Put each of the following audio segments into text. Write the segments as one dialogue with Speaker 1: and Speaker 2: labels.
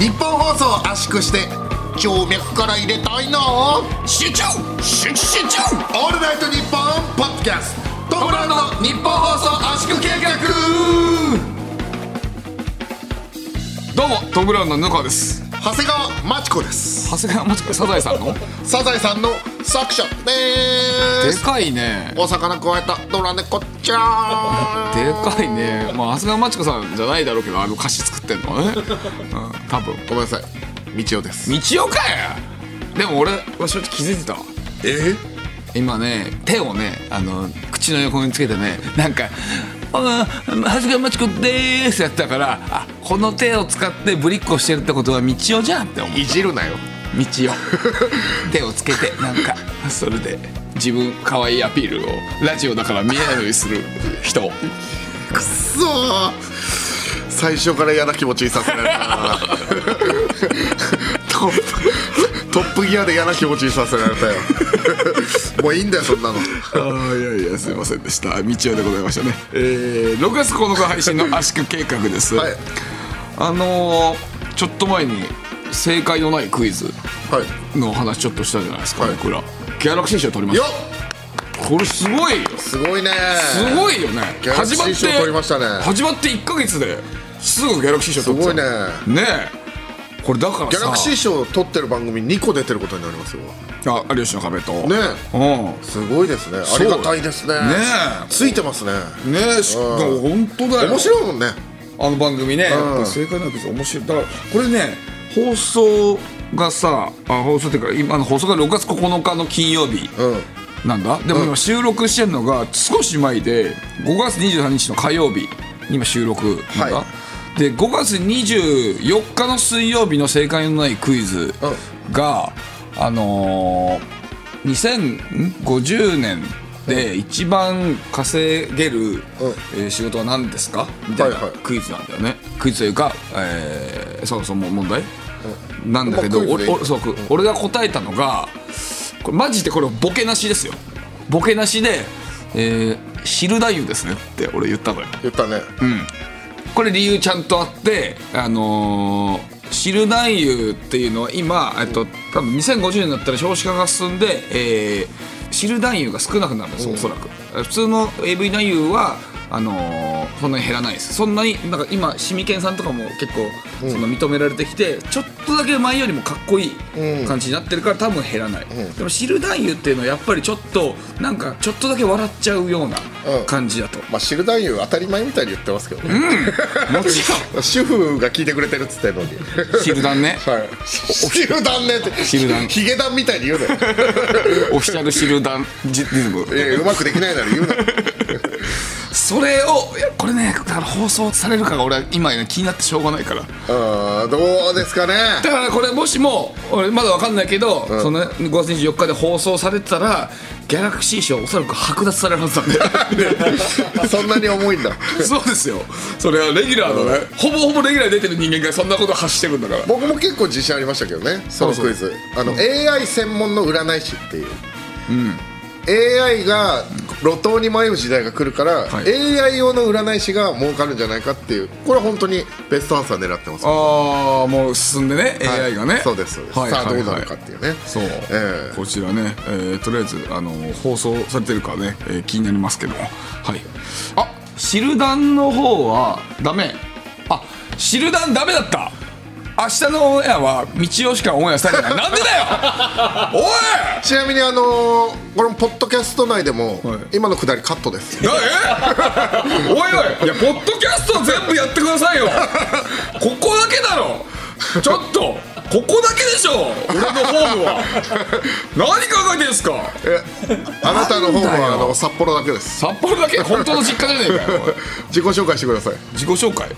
Speaker 1: 日本放送圧縮して静脈から入れたいな
Speaker 2: 集中集中
Speaker 1: オールナイトニッポンポッドキャスト。トムブラウンの日本放送圧縮計画。
Speaker 2: どうもトム・ブラウンの布川です
Speaker 1: 長谷川真知子です。
Speaker 2: 長谷川もちこサザエさんの？
Speaker 1: サザエさんの作者で
Speaker 2: ですかいね。
Speaker 1: お魚くわえたドラ猫ちゃん。
Speaker 2: でかいね。まあ長谷川真知子さんじゃないだろうけどあの歌詞作ってんのはね、うん、多分。
Speaker 1: ごめんなさい。道夫です。
Speaker 2: 道夫かよでも俺は正直気づいてたわ。
Speaker 1: え？
Speaker 2: 今ね手をねあの口の横につけてねなんか「あ長谷川真知子でーす」やったからあこの手を使ってぶりっこしてるってことは道夫じゃんって思う。
Speaker 1: いじるなよ。
Speaker 2: 道夫。手をつけてなんかそれで自分可愛いアピールをラジオだから見えないようにする人
Speaker 1: くそー。最初から嫌な気持ちにさせられたな。トップトップギアで嫌な気持ちにさせられたよ。もういいんだよそんなの。
Speaker 2: ああいやいやすいませんでした。道夫でございましたね。えー、6月9日配信の圧縮計画です、
Speaker 1: はい。
Speaker 2: あのー、ちょっと前に正解のないクイズ
Speaker 1: はい。
Speaker 2: の話ちょっとしたじゃないですか、
Speaker 1: はい。
Speaker 2: 僕ら。ギャラクシー賞取りまし
Speaker 1: よ
Speaker 2: たこれすごいよ。
Speaker 1: すごいね。
Speaker 2: すごいよね。
Speaker 1: ギャラクシー賞取りましたね。
Speaker 2: 始まって1か月ですぐギャラクシー賞
Speaker 1: す
Speaker 2: 取ってた
Speaker 1: ごいね。
Speaker 2: ねえこれだからさ。
Speaker 1: ギャラクシー賞を取ってる番組2個出てることになりますよ。
Speaker 2: あ有吉の壁と。
Speaker 1: ね。
Speaker 2: うん。
Speaker 1: すごいですね。ありがたいですね。
Speaker 2: ねえ。
Speaker 1: ついてますね。
Speaker 2: ねえし本当だよ。
Speaker 1: 面白いもんね。
Speaker 2: あの番組ね、やっぱ正解なくて面白い。だからこれね放送がさあ放送っていうか今の放送が6月9日の金曜日。
Speaker 1: うん。
Speaker 2: なんだ？でも今収録してるのが少し前で5月23日の火曜日に今収録なんだ、
Speaker 1: は
Speaker 2: で5月24日の水曜日の正解のないクイズが、あのー、2050年で一番稼げる、えー仕事は何ですか？みたいな
Speaker 1: はいはい。
Speaker 2: クイズなんだよね、クイズというか、えーそうそうもう問題、なんだけど
Speaker 1: まあクイズでいい。
Speaker 2: 俺俺そう俺が答えたのがこれマジでこれボケなしですよ。ボケなしで「えー、汁太夫ですね」って俺言ったのよ。
Speaker 1: 言ったね
Speaker 2: これ理由ちゃんとあってあのー汁男優っていうのは今、えっと、多分2050年になったら少子化が進んで、えー、汁男優が少なくなるんです、おそらく。普通の AV 男優はあのーそんなに減らないです。そんなになんか今シミケンさんとかも結構その認められてきて、ちょっとだけ前よりもかっこいい感じになってるから多分減らない、でも汁男優っていうのはやっぱりちょっとなんかちょっとだけ笑っちゃうような感じだと、
Speaker 1: まあ汁男優当たり前みたいに言ってますけどね。
Speaker 2: もちろん。
Speaker 1: 主婦が聞いてくれてるっつってんのに。
Speaker 2: 汁男ね。
Speaker 1: はい。汁男ねって。
Speaker 2: 汁男
Speaker 1: ヒゲ男みたいに言うなよ。
Speaker 2: オフィシャルシルダンジリズム。
Speaker 1: えうまくできないなら言うな
Speaker 2: それをいやこれねだから放送されるかが俺は今ね気になってしょうがないから。
Speaker 1: あーどうですかね。
Speaker 2: だからこれもしも俺まだ分かんないけど、そのね5月24日で放送されてたらギャラクシー賞おそらく剥奪されるはずなんで
Speaker 1: そんなに重いんだ。
Speaker 2: そうですよ。それはレギュラーのね、ほぼほぼレギュラーに出てる人間がそんなこと発してるんだから。
Speaker 1: 僕も結構自信ありましたけどねそのクイズ。あの AI 専門の占い師っていう、AI が路頭に迷う時代が来るから、
Speaker 2: はい。
Speaker 1: AI 用の占い師が儲かるんじゃないかっていうこれは本当にベストアンサー狙ってます。
Speaker 2: ああもう進んでね、
Speaker 1: はい。
Speaker 2: AI がね。
Speaker 1: そうですそうです、
Speaker 2: はい
Speaker 1: さあどうなるかっていうね。
Speaker 2: そう、
Speaker 1: ええ。
Speaker 2: こちらね、えーとりあえずあの放送されてるかね、えー気になりますけども。はい。あ汁団の方はダメ。あ汁団ダメだった明日のオンエアは道をしかオンエアされない。なんでだよ！おい！
Speaker 1: ちなみにあのーこのポッドキャスト内でも、
Speaker 2: はい。
Speaker 1: 今のくだりカットです。
Speaker 2: なえ？おいおい！いやポッドキャスト全部やってくださいよ。ここだけだろ。ちょっとここだけでしょ！俺のホームは。何考えてんすか！
Speaker 1: えあなたの方
Speaker 2: なんだよ
Speaker 1: はあの札幌だけです。
Speaker 2: 札幌だけ？本当の実家じゃねえかよ。
Speaker 1: 自己紹介してください。
Speaker 2: 自己紹介？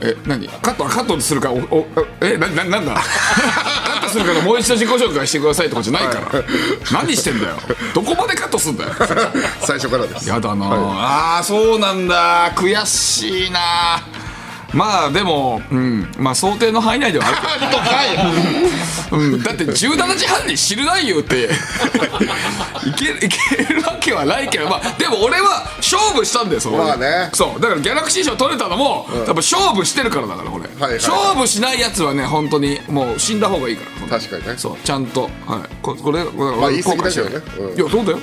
Speaker 2: え何？カットカットするか？おおえなななんだ？カットするからもう一度自己紹介してくださいとかじゃないから。何してんだよ？どこまでカットすんだよ？
Speaker 1: 最初からです。
Speaker 2: やだな、
Speaker 1: は
Speaker 2: ああそうなんだ。悔しいなまあでも、うん、まあ想定の範囲内ではあるけど、うん、だって17時半に知るないよって。いけいけるわけはないけど。まあでも俺は勝負したんだよそ
Speaker 1: まあね。
Speaker 2: そう。だからギャラクシー賞取れたのも、多分勝負してるからだからこれ、
Speaker 1: はいはい
Speaker 2: 勝負しないやつはね本当にもう死んだ方がいいから。
Speaker 1: 確かにね。
Speaker 2: そう。ちゃんと、はい、ここれこれ、
Speaker 1: まあ言い過ぎだけどね。うん。
Speaker 2: いやそうだよ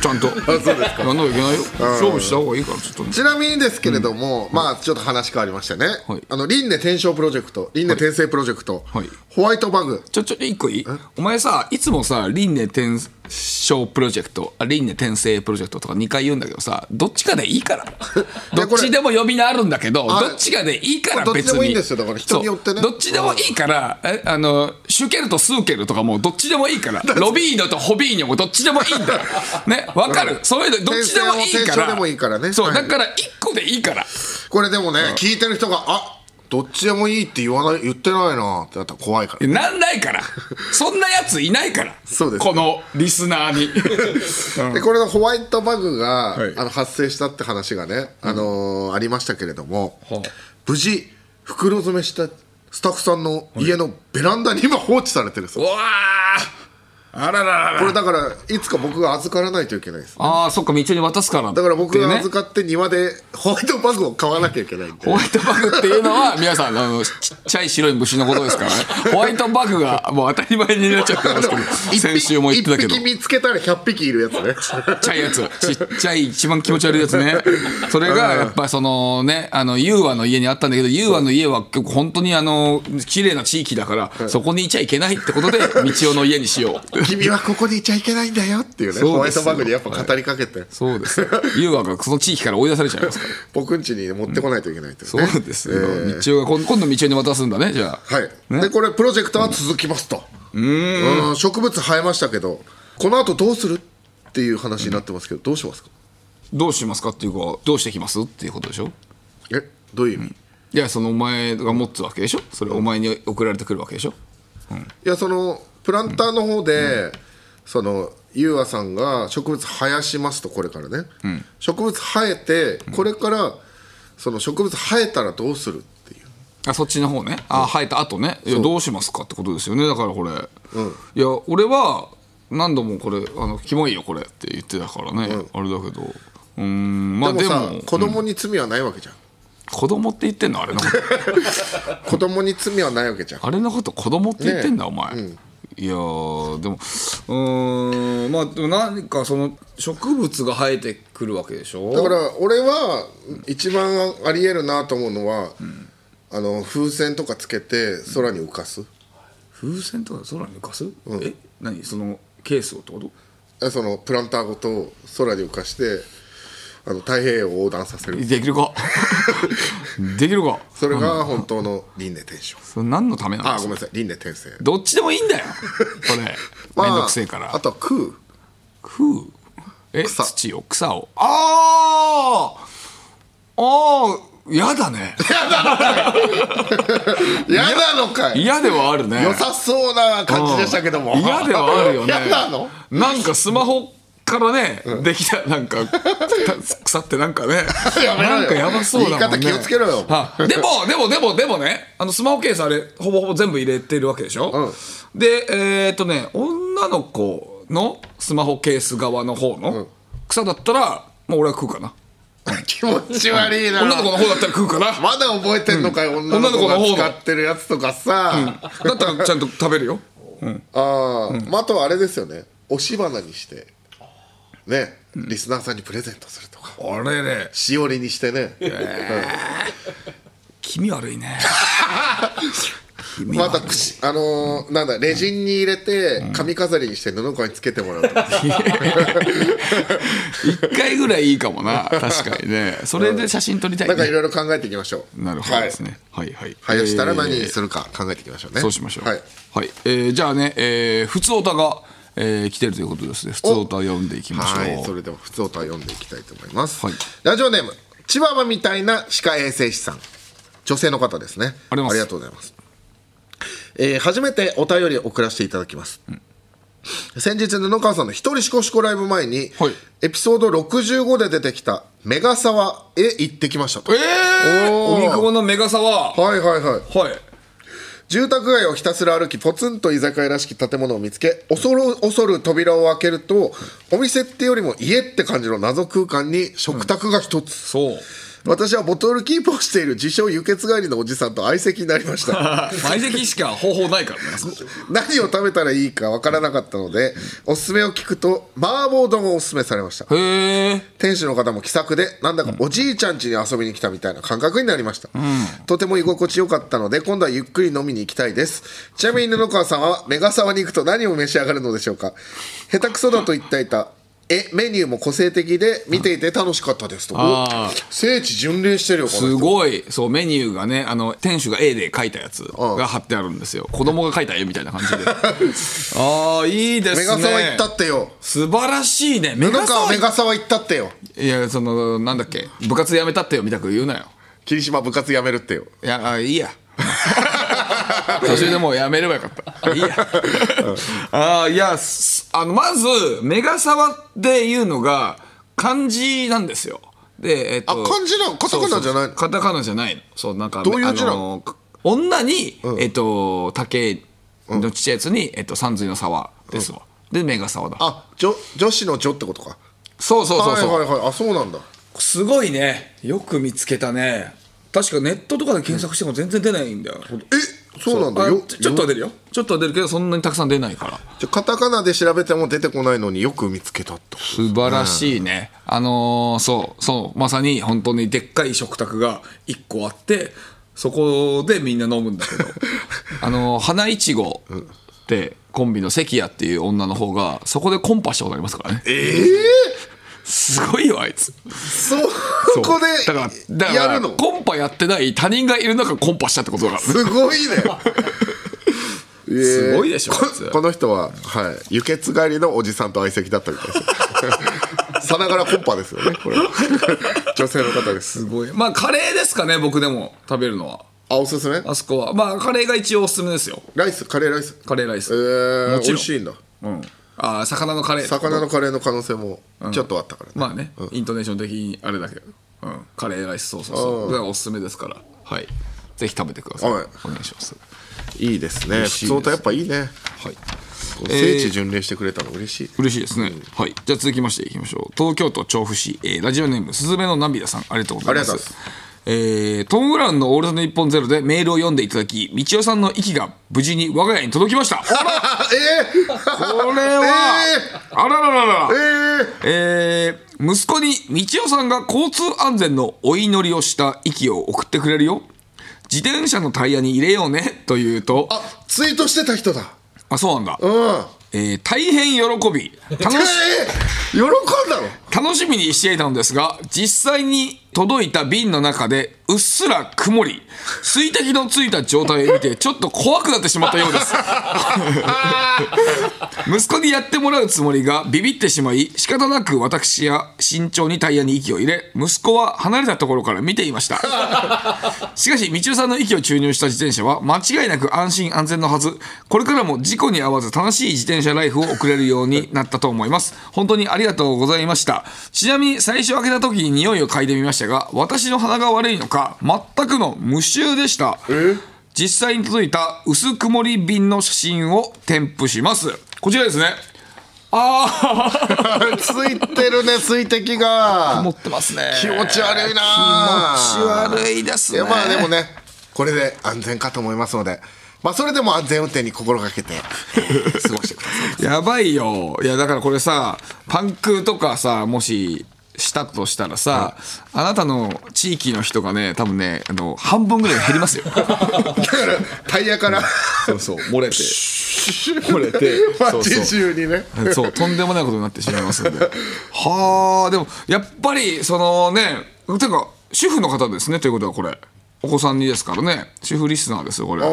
Speaker 2: ちゃんと。
Speaker 1: そうですか。
Speaker 2: やんなきゃいけないよ。勝負した方がいいからちょっと
Speaker 1: ちなみにですけれども、まあちょっと話変わりましてね、
Speaker 2: はい。
Speaker 1: あの輪廻転生プロジェクト輪廻転生プロジェクト、
Speaker 2: はい。
Speaker 1: ホワイトバグ。
Speaker 2: ちょちょ一個いい？お前さいつもさ輪廻転生プロジェクトあ輪廻転生プロジェクトとか2回言うんだけどさどっちかでいいから。どっちでも呼び名あるんだけど
Speaker 1: はい
Speaker 2: どっちかでいいから
Speaker 1: どっち
Speaker 2: 別に
Speaker 1: でもいいんですよだから人によってね。
Speaker 2: どっちでもいいからえあのシュケルとスーケルとかもうどっちでもいいから ロビーノとホビーニョもどっちでもいいんだよ。ねわかる？そういうのどっちでもいいから。そうだから1個でいいから。
Speaker 1: これでもね、聞いてる人があどっちでもいいって言わない言ってないなってなったら怖いから。
Speaker 2: なんないから。そんなやついないから。
Speaker 1: そうです。
Speaker 2: このリスナーに。
Speaker 1: でこれのホワイトバグが、
Speaker 2: はい。
Speaker 1: あの発生したって話がね、あのーありましたけれども、
Speaker 2: はあ
Speaker 1: 無事袋詰めしたスタッフさんの家のベランダに今放置されてるんです
Speaker 2: わーあらららら。
Speaker 1: これだからいつか僕が預からないといけないです
Speaker 2: ああそっか道に渡すから
Speaker 1: だから僕が
Speaker 2: ね。
Speaker 1: 預かって庭でホワイトバグを買わなきゃいけないんで。
Speaker 2: ホワイトバグっていうのは皆さんあのちっちゃい白い虫のことですからね。ホワイトバグがもう当たり前になっちゃってますけど先週も言ってたけど。
Speaker 1: 一匹見つけたら100匹いるやつね。
Speaker 2: ちっちゃいやつ。ちっちゃい一番気持ち悪いやつね。それがやっぱりそのねあのユーワの家にあったんだけどユーワの家は結構本当にあの綺麗な地域だからそこにいちゃいけないってことで道夫の家にしよう
Speaker 1: 君はここにいちゃいけないんだよっていうねホワイトバグにやっぱ語りかけて、
Speaker 2: そうです。よユーワがその地域から追い出されちゃいますから
Speaker 1: 僕ん家に持ってこないといけないっていう
Speaker 2: そ
Speaker 1: ね、
Speaker 2: うです。よ、道夫が今今度道夫に渡すんだねじゃあ。
Speaker 1: はい、でこれプロジェクトは続きますと。うん。植物生えましたけどこの後どうするっていう話になってますけど、どうしますか？
Speaker 2: どうしますかっていうかどうしてきますっていうことでしょ？
Speaker 1: えどういう意味、
Speaker 2: いやそのお前が持つわけでしょ？それお前に送られてくるわけでしょ？
Speaker 1: いやそのプランターの方で、そのゆうあさんが植物生やしますとこれからね、植物生えてこれからその植物生えたらどうするっていう。
Speaker 2: あそっちの方ね。あ生えた後ね。いやどうしますかってことですよね。だからこれ、いや俺は何度もこれあのキモいよこれって言ってたからね、あれだけど。うーんまあ
Speaker 1: でもさ子供に罪はないわけじゃん、
Speaker 2: 子供って言ってんのあれのこと
Speaker 1: 子供に罪はないわけじゃん。
Speaker 2: あれのこと子供って言ってんだ、お前、いやーでもうーんまあでも何かその植物が生えてくるわけでしょ？
Speaker 1: だから俺は一番ありえるなと思うのは、あの風船とかつけて空に浮かす、
Speaker 2: 風船とか空に浮かす、え何？そのケースをってこと？
Speaker 1: えそのプランターごと空に浮かしてあの太平洋を横断させる。
Speaker 2: できるか。できるか。
Speaker 1: それが本当の輪廻転生、
Speaker 2: それ何のためなん
Speaker 1: あ
Speaker 2: ですか
Speaker 1: ごめんなさい。輪廻転生。
Speaker 2: どっちでもいいんだよ。これ。
Speaker 1: ま あ
Speaker 2: めんどくせえから、
Speaker 1: あとは食う
Speaker 2: 食うえ
Speaker 1: 草。
Speaker 2: 土を？草を？あー！あー！やだね。
Speaker 1: 嫌なのかい。
Speaker 2: 嫌ではあるね。
Speaker 1: 良さそうな感じでしたけども。
Speaker 2: 嫌ではあるよね。
Speaker 1: な
Speaker 2: んかスマホからね、できたなんか 腐ってなんかねなんかやばそうだもんね。
Speaker 1: 言い方気をつけろよ。
Speaker 2: はでもでもでもでもねあのスマホケースあれほぼほぼ全部入れてるわけでしょ、でえーっとね女の子のスマホケース側の方の草だったらもう俺は食うかな。
Speaker 1: 気持ち悪いな。
Speaker 2: 女の子の方だったら食うかな。
Speaker 1: まだ覚えてんのかよ、女の子が使ってるやつとかさ、
Speaker 2: だったらちゃんと食べるよ。
Speaker 1: あー、まあ、あとはあれですよね。押し花にしてね、リスナーさんにプレゼントするとか。
Speaker 2: あれね。
Speaker 1: しおりにしてね、
Speaker 2: 気味悪いね。
Speaker 1: またあのーなんだレジンに入れて髪飾りにして布川につけてもらうとか、
Speaker 2: 一回ぐらいいいかもな。確かにね。それで写真撮りたい
Speaker 1: なんかい
Speaker 2: ね
Speaker 1: ろいろ考えていきましょう。
Speaker 2: なるほどですね。はいはい。
Speaker 1: 生やしたら何するか考えていきましょうね、
Speaker 2: そうしましょう。
Speaker 1: はい、
Speaker 2: はい。えーじゃあねえーふつおたがえー来てるということですね。ふつおた読んでいきましょう。
Speaker 1: はい、それでは普通歌読んでいきたいと思います、
Speaker 2: はい。
Speaker 1: ラジオネームチワワみたいな歯科衛生士さん。女性の方ですね。
Speaker 2: ありがとうございます。
Speaker 1: がとうございます、えー初めてお便りを送らせていただきます、先日布川さんの一人しこしこライブ前に、
Speaker 2: はい。
Speaker 1: エピソード65で出てきたメガサワへ行ってきましたと。
Speaker 2: ええ
Speaker 1: おー。
Speaker 2: 荻窪のメガサワ。ー
Speaker 1: はいはいはい。
Speaker 2: はい
Speaker 1: 住宅街をひたすら歩きポツンと居酒屋らしき建物を見つけ恐る恐る扉を開けるとお店ってよりも家って感じの謎空間に食卓が一つ、
Speaker 2: そう。
Speaker 1: 私はボトルキープをしている自称輸血帰りのおじさんと相席になりました。
Speaker 2: 相席しか方法ないからね。
Speaker 1: 何を食べたらいいかわからなかったのでおすすめを聞くと麻婆丼をおすすめされました。
Speaker 2: へえ。
Speaker 1: 店主の方も気さくでなんだかおじいちゃん家に遊びに来たみたいな感覚になりました、とても居心地よかったので今度はゆっくり飲みに行きたいです。ちなみに布川さんはメガサワに行くと何を召し上がるのでしょうか。下手くそだと言っていたえメニューも個性的で見ていて楽しかったですと、
Speaker 2: あー。
Speaker 1: 聖地巡礼してるよこ
Speaker 2: す
Speaker 1: の人。
Speaker 2: ごい。そうメニューがねあの店主が A で書いたやつが貼ってあるんですよ。子供が書いた絵みたいな感じで。ああいいですね。
Speaker 1: メガサワ行ったってよ。
Speaker 2: 素晴らしいね。メ
Speaker 1: 布
Speaker 2: ガサワ
Speaker 1: 川メガサワ行ったってよ。
Speaker 2: いやそのなんだっけ。部活やめたってよみたく言うなよ。
Speaker 1: 霧島部活やめるってよ。
Speaker 2: いやあいいや 途中でもうやめればよかった。いいや。あーいやすあのまずメガサワっていうのが漢字なんですよ。でえっと
Speaker 1: あ漢字なのカタカナじゃない。の
Speaker 2: そうそうカタカナじゃないの。そうなんか
Speaker 1: どういう字な
Speaker 2: あの女に、えっと竹のちっちゃいやつに、えっと三髄の沢ですわ、でメガサワだ。
Speaker 1: あ女女子の女ってことか。
Speaker 2: そうそうそうそう、
Speaker 1: はいはいはい。あそうなんだ。
Speaker 2: すごいね。よく見つけたね。確かネットとかで検索しても全然出ないんだよ、
Speaker 1: えそうなんだ。よ
Speaker 2: あちょっとは出るよ。ちょっとは出るけどそんなにたくさん出ないから。
Speaker 1: じゃあカタカナで調べても出てこないのによく見つけたって
Speaker 2: 素晴らしいね、あのーそうそう。まさに本当にでっかい食卓が1個あってそこでみんな飲むんだけど。あのー花いちごってコンビの関谷っていう女の方がそこでコンパしたことありますからね。
Speaker 1: ええ
Speaker 2: すごいよあいつ。
Speaker 1: そこ
Speaker 2: だから
Speaker 1: で
Speaker 2: だから
Speaker 1: やるの？
Speaker 2: コンパやってない他人がいる中コンパしたってことだから。ね
Speaker 1: すごいね。えー
Speaker 2: すごいでしょ
Speaker 1: ここの人は、はい、輸血帰りのおじさんと相席だったみたいです。さながらコンパですよねこれ。女性の方です。
Speaker 2: すごい。まあカレーですかね僕でも食べるのは。
Speaker 1: あおすすめ？
Speaker 2: あそこは。まあカレーが一応おすすめですよ。
Speaker 1: ライスカレーライス。
Speaker 2: カレーライス。
Speaker 1: えー、
Speaker 2: もちろん。
Speaker 1: 美味しいんだ。
Speaker 2: うんあー魚のカレー。
Speaker 1: 魚のカレーの可能性もちょっとあったからね、
Speaker 2: まあね、イントネーション的にあれだけど、うん、カレーライスそう。そうそうがおすすめですから。はい。ぜひ食べてください、
Speaker 1: はい。
Speaker 2: お願いします。
Speaker 1: いいですね。普通とやっぱいいね。
Speaker 2: はい。
Speaker 1: 聖地巡礼してくれたの嬉しい、
Speaker 2: 嬉しいですね、はい。じゃあ続きましていきましょう。東京都調布市、えーラジオネームすずめの涙さん。ありがとうございますえートム・ブラウンの「オールナイトニッポンゼロでメールを読んでいただき道夫さんの息が無事に我が家に届きました。
Speaker 1: あ え
Speaker 2: これは、あらららら。
Speaker 1: ー、えー、
Speaker 2: えー息子に道夫さんが交通安全のお祈りをした息を送ってくれるよ。自転車のタイヤに入れようねと言うと。
Speaker 1: あツイートしてた人だ。
Speaker 2: あそうなんだ、
Speaker 1: うん。
Speaker 2: えー大変喜び。楽し
Speaker 1: えー、喜んだの？
Speaker 2: 楽しみにしていたのですが実際に届いた瓶の中でうっすら曇り水滴のついた状態を見てちょっと怖くなってしまったようです。息子にやってもらうつもりがビビってしまい仕方なく私や慎重にタイヤに息を入れ息子は離れたところから見ていました。しかし道夫さんの息を注入した自転車は間違いなく安心安全のはず。これからも事故に遭わず楽しい自転車ライフを送れるようになったと思います。本当にありがとうございましたちなみに最初開けた時に匂いを嗅いでみましたが私の鼻が悪いのか全くの無臭でした。実際に届いた薄曇り瓶の写真を添付します。こちらですね。ああ
Speaker 1: ついてるね水滴が。
Speaker 2: 持ってますね。
Speaker 1: 気持ち悪いな。
Speaker 2: 気持ち悪いですね。
Speaker 1: いやまあでもねこれで安全かと思いますのでまあそれでも安全運転に心がけてえー 過ごしてください。
Speaker 2: やばいよ。いやだからこれさパンクとかさもししたとしたらさ、あなたの地域の人がね多分ねあの半分ぐらい減りますよ。
Speaker 1: だからタイヤから。
Speaker 2: そうそう漏れて。漏れて。そう
Speaker 1: 街
Speaker 2: そう。
Speaker 1: 中にね。
Speaker 2: そうとんでもないことになってしまいますんで。はあでもやっぱりそのねていうか主婦の方ですねということはこれお子さんにですからね。主婦リスナーですよこれ。
Speaker 1: あ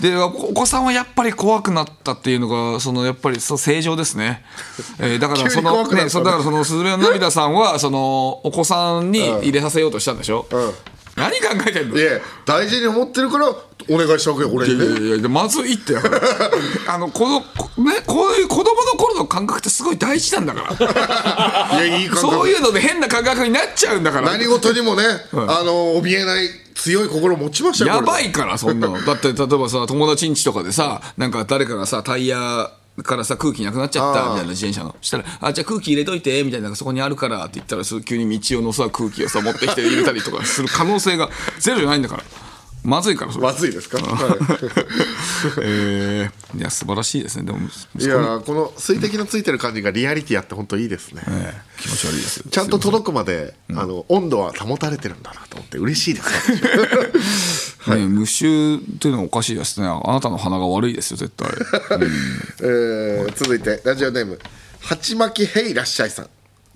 Speaker 2: でおお子さんはやっぱり怖くなったっていうのがそのやっぱりそう正常ですね、えーだからそ
Speaker 1: 急に怖くなった。ね
Speaker 2: のねそだからそのすずめの涙さんはそのお子さんに入れさせようとしたんでしょ、
Speaker 1: うん。
Speaker 2: 何考えてんの？
Speaker 1: いや大事に思ってるからお願いしたわけよ俺
Speaker 2: い
Speaker 1: にね。
Speaker 2: やいやいやまずいって あのこのこねこういう子供の頃の感覚ってすごい大事なんだから。
Speaker 1: いやいい感覚。
Speaker 2: そういうので変な感覚になっちゃうんだから。
Speaker 1: 何事にもね、あの怯えない強い心を持ちましたよ
Speaker 2: やばいからそんなの。だって例えばさ友達ん家とかでさなんか誰かがさタイヤからさ空気なくなっちゃったみたいな自転車の。したら「あじゃあ空気入れといて」みたいな「そこにあるから」って言ったらす急に道用のさ空気をさ持ってきて入れたりとかする可能性がゼロじゃないんだからまずいからそれ。
Speaker 1: まずいですか、はい。
Speaker 2: えーいや素晴らしいですね。でも
Speaker 1: いやーこ。の水滴のついてる感じがリアリティあって本当いいですね、
Speaker 2: えー気持ち悪いです
Speaker 1: ちゃんと届くまで、あの温度は保たれてるんだなと思って嬉しいです。私
Speaker 2: ね、無臭っていうのはおかしいですね。あなたの鼻が悪いですよ絶対、
Speaker 1: えー続いてラジオネーム鉢巻きへいらっしゃいさん。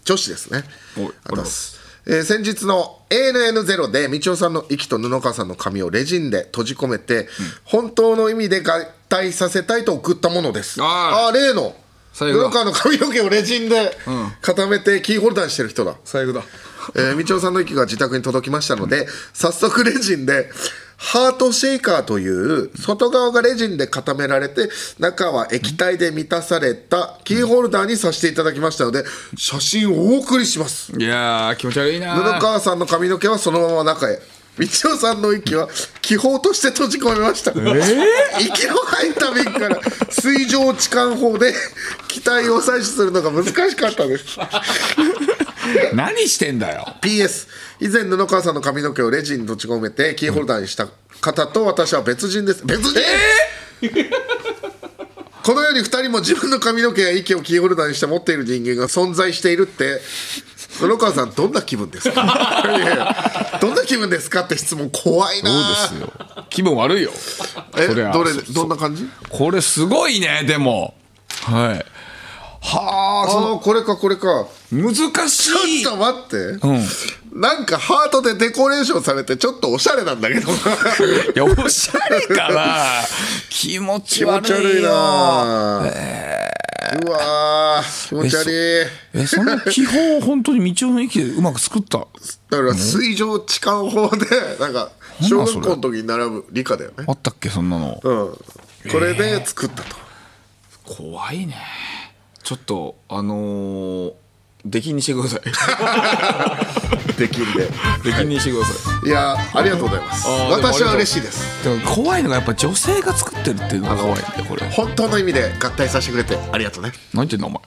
Speaker 1: 女子ですね。ありがとうございますえー先日の ANN0 で道夫さんの息と布川さんの髪をレジンで閉じ込めて、本当の意味で合体させたいと送ったものです。
Speaker 2: あー。
Speaker 1: あー例の布川の髪の毛をレジンで固めてキーホルダーにしてる人だ、
Speaker 2: 最悪だ。
Speaker 1: えー、道夫さんの息が自宅に届きましたので早速レジンでハートシェイカーという外側がレジンで固められて中は液体で満たされたキーホルダーにさせていただきましたので写真をお送りします。
Speaker 2: いやー気持ち悪いな。
Speaker 1: 布川さんの髪の毛はそのまま中へ。道夫さんの息は気泡として閉じ込めました、息の入った瓶から水上置換法で気体を採取するのが難しかったです
Speaker 2: 何してんだよ。
Speaker 1: PS 以前布川さんの髪の毛をレジンに閉じ込めてキーホルダーにした方と私は別人です。別人、このように2人も自分の髪の毛や息をキーホルダーにして持っている人間が存在しているって。布川さんどんな気分ですか？どんな気分ですかって質問怖いな。
Speaker 2: そうですよ。気分悪いよ。
Speaker 1: えどれ
Speaker 2: そ
Speaker 1: どんな感じ？
Speaker 2: これすごいねでも。はいはあそ
Speaker 1: ああこれかこれか。
Speaker 2: 難しい。
Speaker 1: ちょっと待って、なんかハートでデコレーションされてちょっとおしゃれなんだけど。
Speaker 2: いやおしゃれかな。気持ち
Speaker 1: 気持
Speaker 2: 悪いよ。
Speaker 1: ち悪いな。うわー気持ち悪い。
Speaker 2: えその気泡を本当に道夫の息でうまく作った？
Speaker 1: だから水上置換法でなんか小学校の時に習う理科だよね。
Speaker 2: あったっけそんなの。
Speaker 1: うん。これで作ったと、
Speaker 2: 怖いねちょっとあのー、出禁にしてください。
Speaker 1: できんで。
Speaker 2: 出禁にしてください。
Speaker 1: い。やありがとうございます。私は嬉しいです。
Speaker 2: でも怖いのがやっぱ女性が作ってるっていうのが怖いんこれ。
Speaker 1: 本当の意味で合体させてくれて。ありがとうね。
Speaker 2: 何言ってんのお前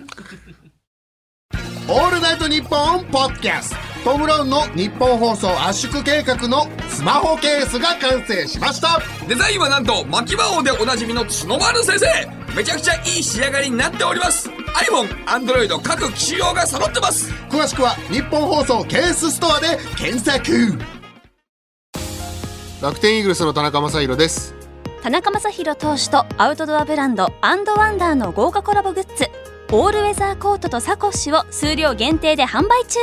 Speaker 1: オールナイトニッポンポッドキャスト。トム・ブラウンの日本放送圧縮計画のスマホケースが完成しました。
Speaker 2: デザインはなんと牧場王でおなじみの角丸先生。めちゃくちゃいい仕上がりになっております。iPhone、Android 各機種用が揃ってます。
Speaker 1: 詳しくは日本放送ケースストアで検索。楽天イーグルスの田中将大です。
Speaker 3: 田中将大投手とアウトドアブランドアンドワンダーの豪華コラボグッズオールウェザーコートとサコッシュを数量限定で販売中。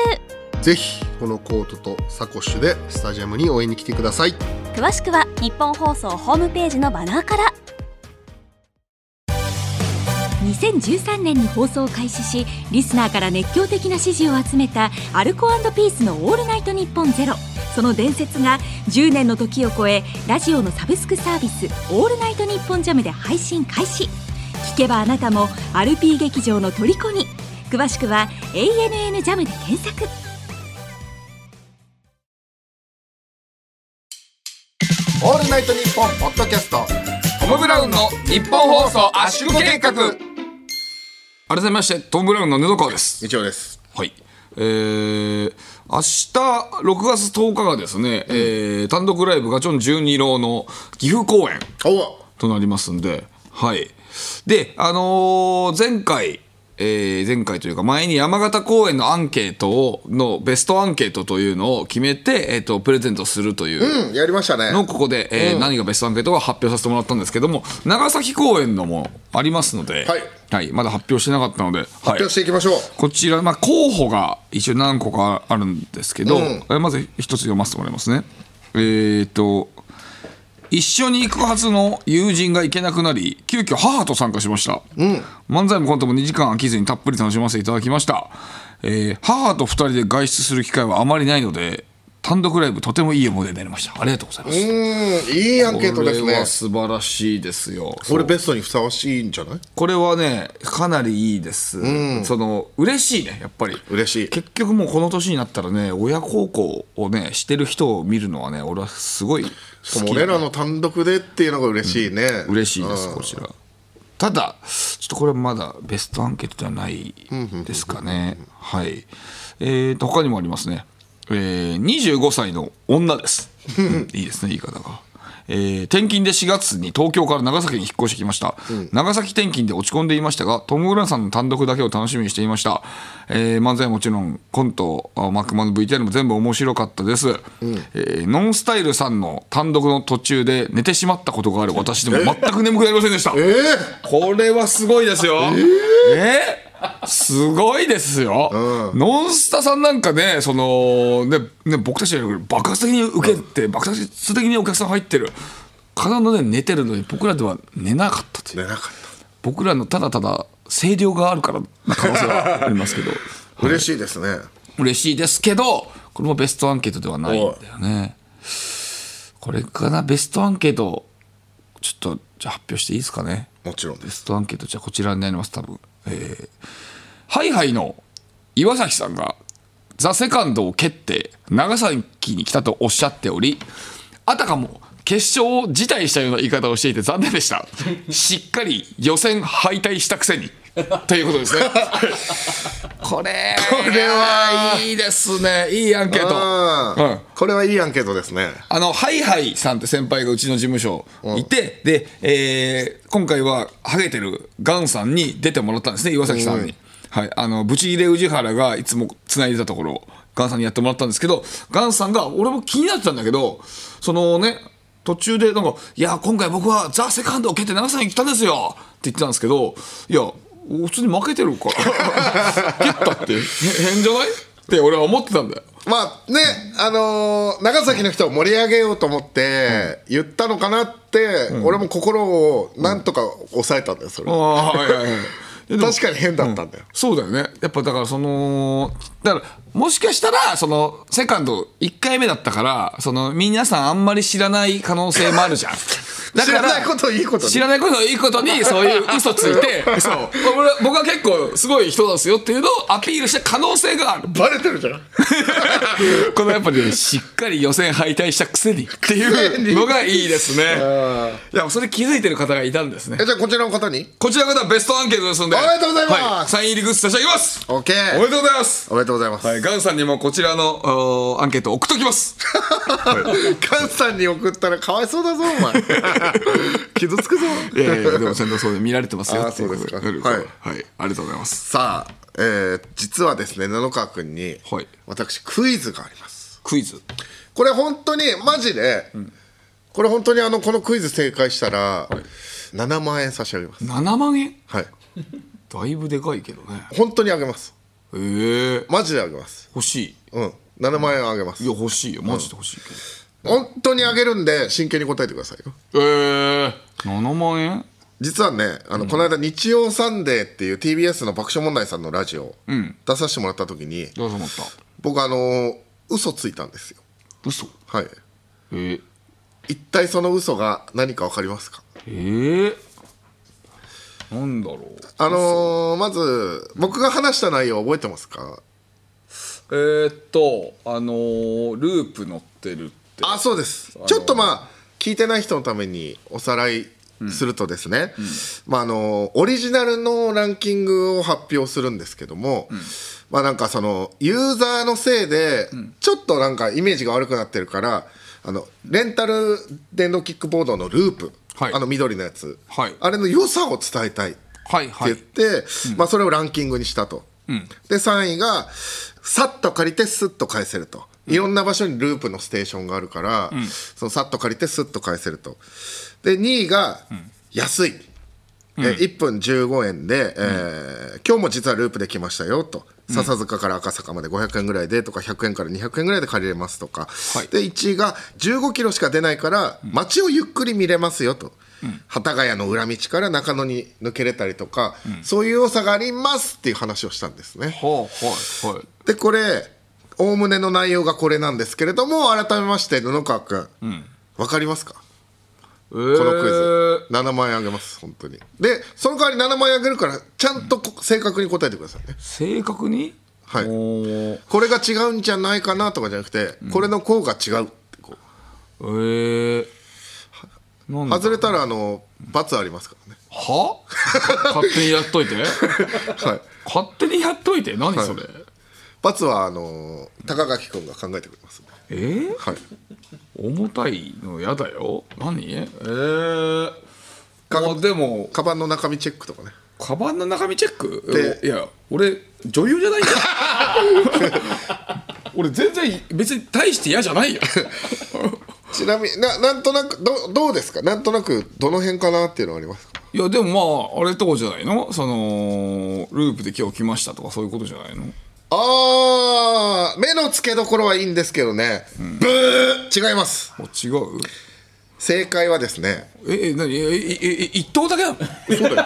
Speaker 1: ぜひこのコートとサコッシュでスタジアムに応援に来てください。
Speaker 3: 詳しくは日本放送ホームページのバナーから。
Speaker 4: 2013年に放送を開始しリスナーから熱狂的な支持を集めたアルコピースの「オールナイトニッポンゼロ。その伝説が10年の時を超えラジオのサブスクサービス「オールナイトニッポンジャムで配信開始聞けばあなたもアルピー劇場の虜に。詳しくは「ANN ジャムで検索。
Speaker 1: オールナイトニッポンポッドキャスト
Speaker 2: トム・ブラウンの日本放送圧縮計画。改めましてトム・ブラウンの布川です。
Speaker 1: 一応です。
Speaker 2: はい。えー、明日6月10日がですね、えー単独ライブガチョン12郎の岐阜公演
Speaker 1: お
Speaker 2: となりますんで、はい。で、あのー前回、えー前回というか前に山形公演のアンケートを、のベストアンケートというのを決めて、えっ、と、プレゼントするという
Speaker 1: うんやりましたね。
Speaker 2: のここで、えー何がベストアンケートか発表させてもらったんですけども、長崎公演のもありますので、
Speaker 1: はい。
Speaker 2: まだ発表してなかったので、
Speaker 1: 発表していきましょう、
Speaker 2: こちら、まあ、候補が一応何個かあるんですけど、
Speaker 1: うん。
Speaker 2: えーまず一つ読ませてもらいますね。えっ、と、一緒に行くはずの友人が行けなくなり、急遽母と参加しました。漫才もコントも2時間飽きずにたっぷり楽しませていただきました。えー母と2人で外出する機会はあまりないので、単独ライブとてもいい思い出になりました。ありがとうございます。
Speaker 1: うんいいアンケートですね。
Speaker 2: これは素晴らしいですよ。
Speaker 1: これベストにふさわしいんじゃない？
Speaker 2: これはねかなりいいです、その嬉しいねやっぱり。
Speaker 1: 嬉しい。
Speaker 2: 結局もうこの年になったらね親孝行をねしてる人を見るのはね俺はすごい
Speaker 1: 俺らの単独でっていうのが嬉しいね、
Speaker 2: 嬉しいですこちら。ただちょっとこれはまだベストアンケートではないですかね。はい。えーと他にもありますね。えー、25歳の女です。いいですね言い方がえー転勤で4月に東京から長崎に引っ越してきました、長崎転勤で落ち込んでいましたがトム・グランさんの単独だけを楽しみにしていました、えー漫才はもちろんコントあマックマンの VTR も全部面白かったです、えーノンスタイルさんの単独の途中で寝てしまったことがある。私でも全く眠くなりませんでした、これはすごいですよ。えー？すごいですよ、ノンスタさんなんかねそのねね僕たちより爆発的に受けて、爆発的にお客さん入ってる。体のね寝てるのに僕らでは寝なかったという。
Speaker 1: 寝なかっ
Speaker 2: 僕らのただただ声量があるからな可能性はありますけど。
Speaker 1: た 嬉しいですね。
Speaker 2: 嬉しいですけどこれもベストアンケートではないんだよね。これかな？ベストアンケートちょっとじゃあ発表していいですかね？
Speaker 1: もちろんです。
Speaker 2: ベストアンケートじゃこちらになります多分。えーハイハイの岩崎さんが「 THE SECOND を蹴って長崎に来たとおっしゃっておりあたかも決勝を辞退したような言い方をしていて残念でした。しっかり予選敗退したくせに。ということですね。これこ
Speaker 1: れ
Speaker 2: はいいですね。いいアンケート、
Speaker 1: うん。
Speaker 2: うん。
Speaker 1: これはいいアンケートですね。
Speaker 2: あの、ハイハイさんって先輩がうちの事務所いて、で、えー今回はハゲてるガンさんに出てもらったんですね、岩崎さんに。はい。あの、ブチギレ宇治原がいつも繋いでたところを、ガンさんにやってもらったんですけど、ガンさんが、俺も気になってたんだけど、そのね、途中でなんか、いや、今回僕はザ・セカンドを蹴って長崎に来たんですよって言ってたんですけど、いや、普通に負けてるから、蹴ったって。へ変じゃない？って俺は思ってたんだよ。
Speaker 1: まあね、あのー長崎の人を盛り上げようと思って言ったのかなって、俺も心をなんとか抑えたんだよそれ、
Speaker 2: ああ、はいはいはい。
Speaker 1: 確かに変だったんだよ、
Speaker 2: そうだよね。やっぱだからそのだからもしかしたらそのセカンド1回目だったからその皆さんあんまり知らない可能性もあるじゃん。だ
Speaker 1: 知らないことをいいことに。
Speaker 2: 知らないことをいいことに そういう嘘ついてそう。俺僕は結構すごい人ですよっていうのをアピールした可能性がある。
Speaker 1: バレてるじゃん。
Speaker 2: このやっぱりねしっかり予選敗退したくせにっていうのがいいですね。いやそれ気づいてる方がいたんですね。
Speaker 1: えじゃあこちらの方に？
Speaker 2: こちらの方はベストアンケートですので。
Speaker 1: おめでとうございます。
Speaker 2: はい、サイン入りグッズ差し上げます。
Speaker 1: OK
Speaker 2: おめでとうございます。
Speaker 1: おめでとうございます、
Speaker 2: はい、ガンさんにもこちらのおアンケート送っときます。
Speaker 1: カンさんに送ったらかわいそうだぞお前。傷つくぞ。
Speaker 2: いやいや、でもちゃんとそうで見られてますよ
Speaker 1: あそうですか。
Speaker 2: はい、
Speaker 1: は。い。
Speaker 2: はい、ありがとうございます。
Speaker 1: さあ、えー実はですね布川君に、
Speaker 2: はい。
Speaker 1: 私クイズがあります。
Speaker 2: クイズ？
Speaker 1: これ本当にマジで、これ本当にあのこのクイズ正解したら、7万円差し上げます。
Speaker 2: 7万円？
Speaker 1: はい。
Speaker 2: だいぶでかいけどね。
Speaker 1: 本当にあげます
Speaker 2: ええー、
Speaker 1: マジであげます。
Speaker 2: 欲しい。
Speaker 1: うん。7万円あげます。
Speaker 2: いや、欲しいよ。マジで欲しいけ
Speaker 1: 本当にあげるんで真剣に答えてくださいよ。
Speaker 2: ど。ええー、7万円？
Speaker 1: 実はねあの、この間「日曜サンデー」っていう TBS の爆笑問題さんのラジオ、出させてもらった時に
Speaker 2: どうぞ思った。
Speaker 1: 僕あの嘘ついたんですよ。
Speaker 2: 嘘？
Speaker 1: はい。
Speaker 2: えー、
Speaker 1: 一体その嘘が何か分かりますか？
Speaker 2: えー、なんだろう。
Speaker 1: あのーまず僕が話した内容覚えてますか？
Speaker 2: えー、っと、あのー、ループ乗ってるって。
Speaker 1: あそうです。ちょっとまあ聞いてない人のためにおさらいするとですね、まああのオリジナルのランキングを発表するんですけども、まあなんかそのユーザーのせいでちょっとなんかイメージが悪くなってるからあのレンタル電動キックボードのループ、
Speaker 2: はい。
Speaker 1: あの緑のやつ、
Speaker 2: はい。
Speaker 1: あれの良さを伝えたいって
Speaker 2: はいはい。
Speaker 1: 言っ。て、まあ、それをランキングにしたと、で3位がさっと借りてスッと返せると。いろんな場所にループのステーションがあるから、そのさっと借りてスッと返せると。で2位が安い、え1分15円で、えー今日も実はループで来ましたよと。笹塚から赤坂まで500円ぐらいでとか100円から200円ぐらいで借りれますとか、
Speaker 2: はい。
Speaker 1: で1位が15キロしか出ないから街をゆっくり見れますよと、幡ヶ谷の裏道から中野に抜けれたりとか、そういう良さがありますっていう話をしたんですね。
Speaker 2: はあ、はいはい。
Speaker 1: でこれおおむねの内容がこれなんですけれども改めまして布川君、わかりますか？
Speaker 2: こ
Speaker 1: このクイズ。7万円あげます本当に。でその代わり7万円あげるからちゃんとこ正確に答えてくださいね。
Speaker 2: 正確に？
Speaker 1: はい。これが違うんじゃないかなとかじゃなくて、これのこうが違うってこう。
Speaker 2: えー、なんだ
Speaker 1: 外れたらあの罰ありますからね。
Speaker 2: は？勝手にやっといて？
Speaker 1: はい。
Speaker 2: 勝手にやっといて？何それ、
Speaker 1: 罰はあの高垣君が考えてくれますんで。
Speaker 2: えー、
Speaker 1: はい
Speaker 2: 重たいの嫌だよ。何？えー、あでも
Speaker 1: カバンの中身チェックとかね。
Speaker 2: カバンの中身チェック？
Speaker 1: で
Speaker 2: いや俺女優じゃないんだよ。俺全然別に大して嫌じゃないよ。
Speaker 1: ちなみにななんとなくどどうですか？なんとなくどの辺かなっていうのはありますか？
Speaker 2: いやでもまああれとこじゃないの？そのループで今日来ましたとかそういうことじゃないの？
Speaker 1: あー目の付けどころはいいんですけどね、ブー違います。
Speaker 2: あ違う？
Speaker 1: 正解はですね。
Speaker 2: ええ何？ええええ一等だけなのそうだよ。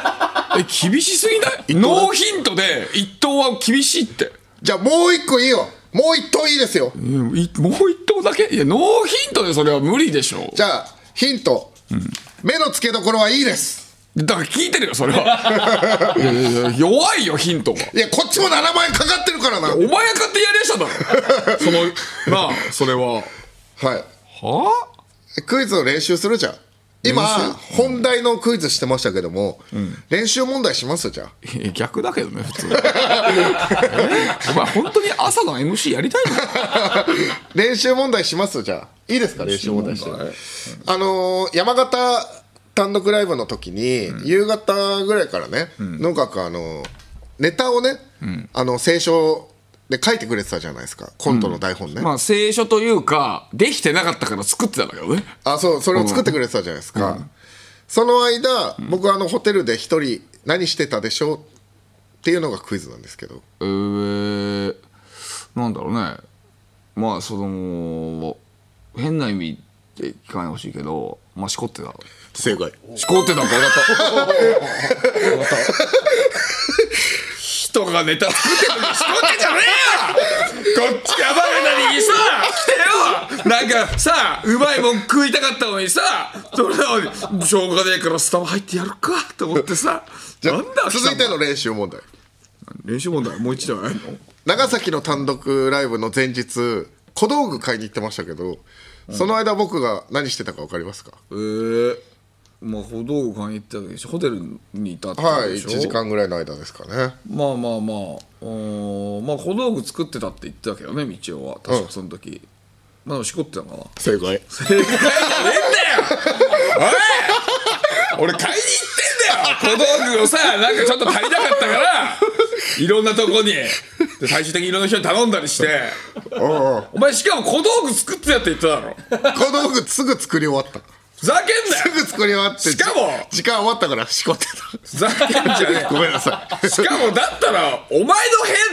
Speaker 2: え厳しすぎない？ノーヒントで一等は厳しいって。
Speaker 1: じゃあもう一個いいよ。もう一答いいですよ。
Speaker 2: うんいもう一等だけ？いやノーヒントでそれは無理でしょ。
Speaker 1: じゃあヒント、目の付けどころはいいです
Speaker 2: だから聞いてるよそれは。弱いよヒントが。
Speaker 1: いやこっちも7万円かかってるからな。
Speaker 2: お前が勝手にやりやしただろ。そのなあそれは。
Speaker 1: はい。
Speaker 2: は
Speaker 1: クイズを練習するじゃん。今本題のクイズしてましたけども、練習問題しますじゃあ
Speaker 2: え逆だけどね普通。え？お前本当に朝の MC やりたいの？
Speaker 1: 練習問題しますじゃあいいですか練習問題して。あのー山形単独ライブの時に、夕方ぐらいからね農学あのーネタをね、あの聖書で書いてくれてたじゃないですか。コントの台本ね、
Speaker 2: まあ聖書というかできてなかったから作ってたんだけどね。
Speaker 1: あそうそれを作ってくれてたじゃないですか、その間、僕はあのホテルで一人何してたでしょうっていうのがクイズなんですけど。
Speaker 2: えー、なんだろうね。まあその変な意味で聞かないでほしいけどまあしこってた。
Speaker 1: 正解。
Speaker 2: しこってたか分かった分かった。人がネタ作ってるのにしこってんじゃねえよ。こっちがバカなにさ。来てよ。なんかさうまいもん食いたかったのにさ。それなのにしょうがねえからスタバ入ってやるかと思ってさ。
Speaker 1: じゃあ
Speaker 2: なんだ
Speaker 1: 続いての練習問題。
Speaker 2: 練習問題もう一度やるの？
Speaker 1: 長崎の単独ライブの前日小道具買いに行ってましたけど、その間僕が何してたか分かりますか？
Speaker 2: えー、まあ小道具買いに行ってたでしょホテルにいたってこと
Speaker 1: はい
Speaker 2: でしょ
Speaker 1: ？1時間ぐらいの間ですかね。
Speaker 2: まあまあまあうーんまあ小道具作ってたって言ってたけどね道夫は。確かその時、まあでもしこってたのかな。
Speaker 1: 正解。
Speaker 2: 正解？じゃねえ？んだよおい！俺買いに行ってんだよ！小道具をさなんかちょっと足りなかったからいろんなとこに。で最終的にいろんな人に頼んだりして。
Speaker 1: お
Speaker 2: 前しかも小道具作ってたって言ってただろ。
Speaker 1: 小道具すぐ作り終わった
Speaker 2: ふざけんなよ。
Speaker 1: すぐ作り終わって
Speaker 2: しかも
Speaker 1: じ時間終わったからしこってた。
Speaker 2: ふざけんじゃねえ
Speaker 1: ごめんなさい。
Speaker 2: しかもだったらお前の部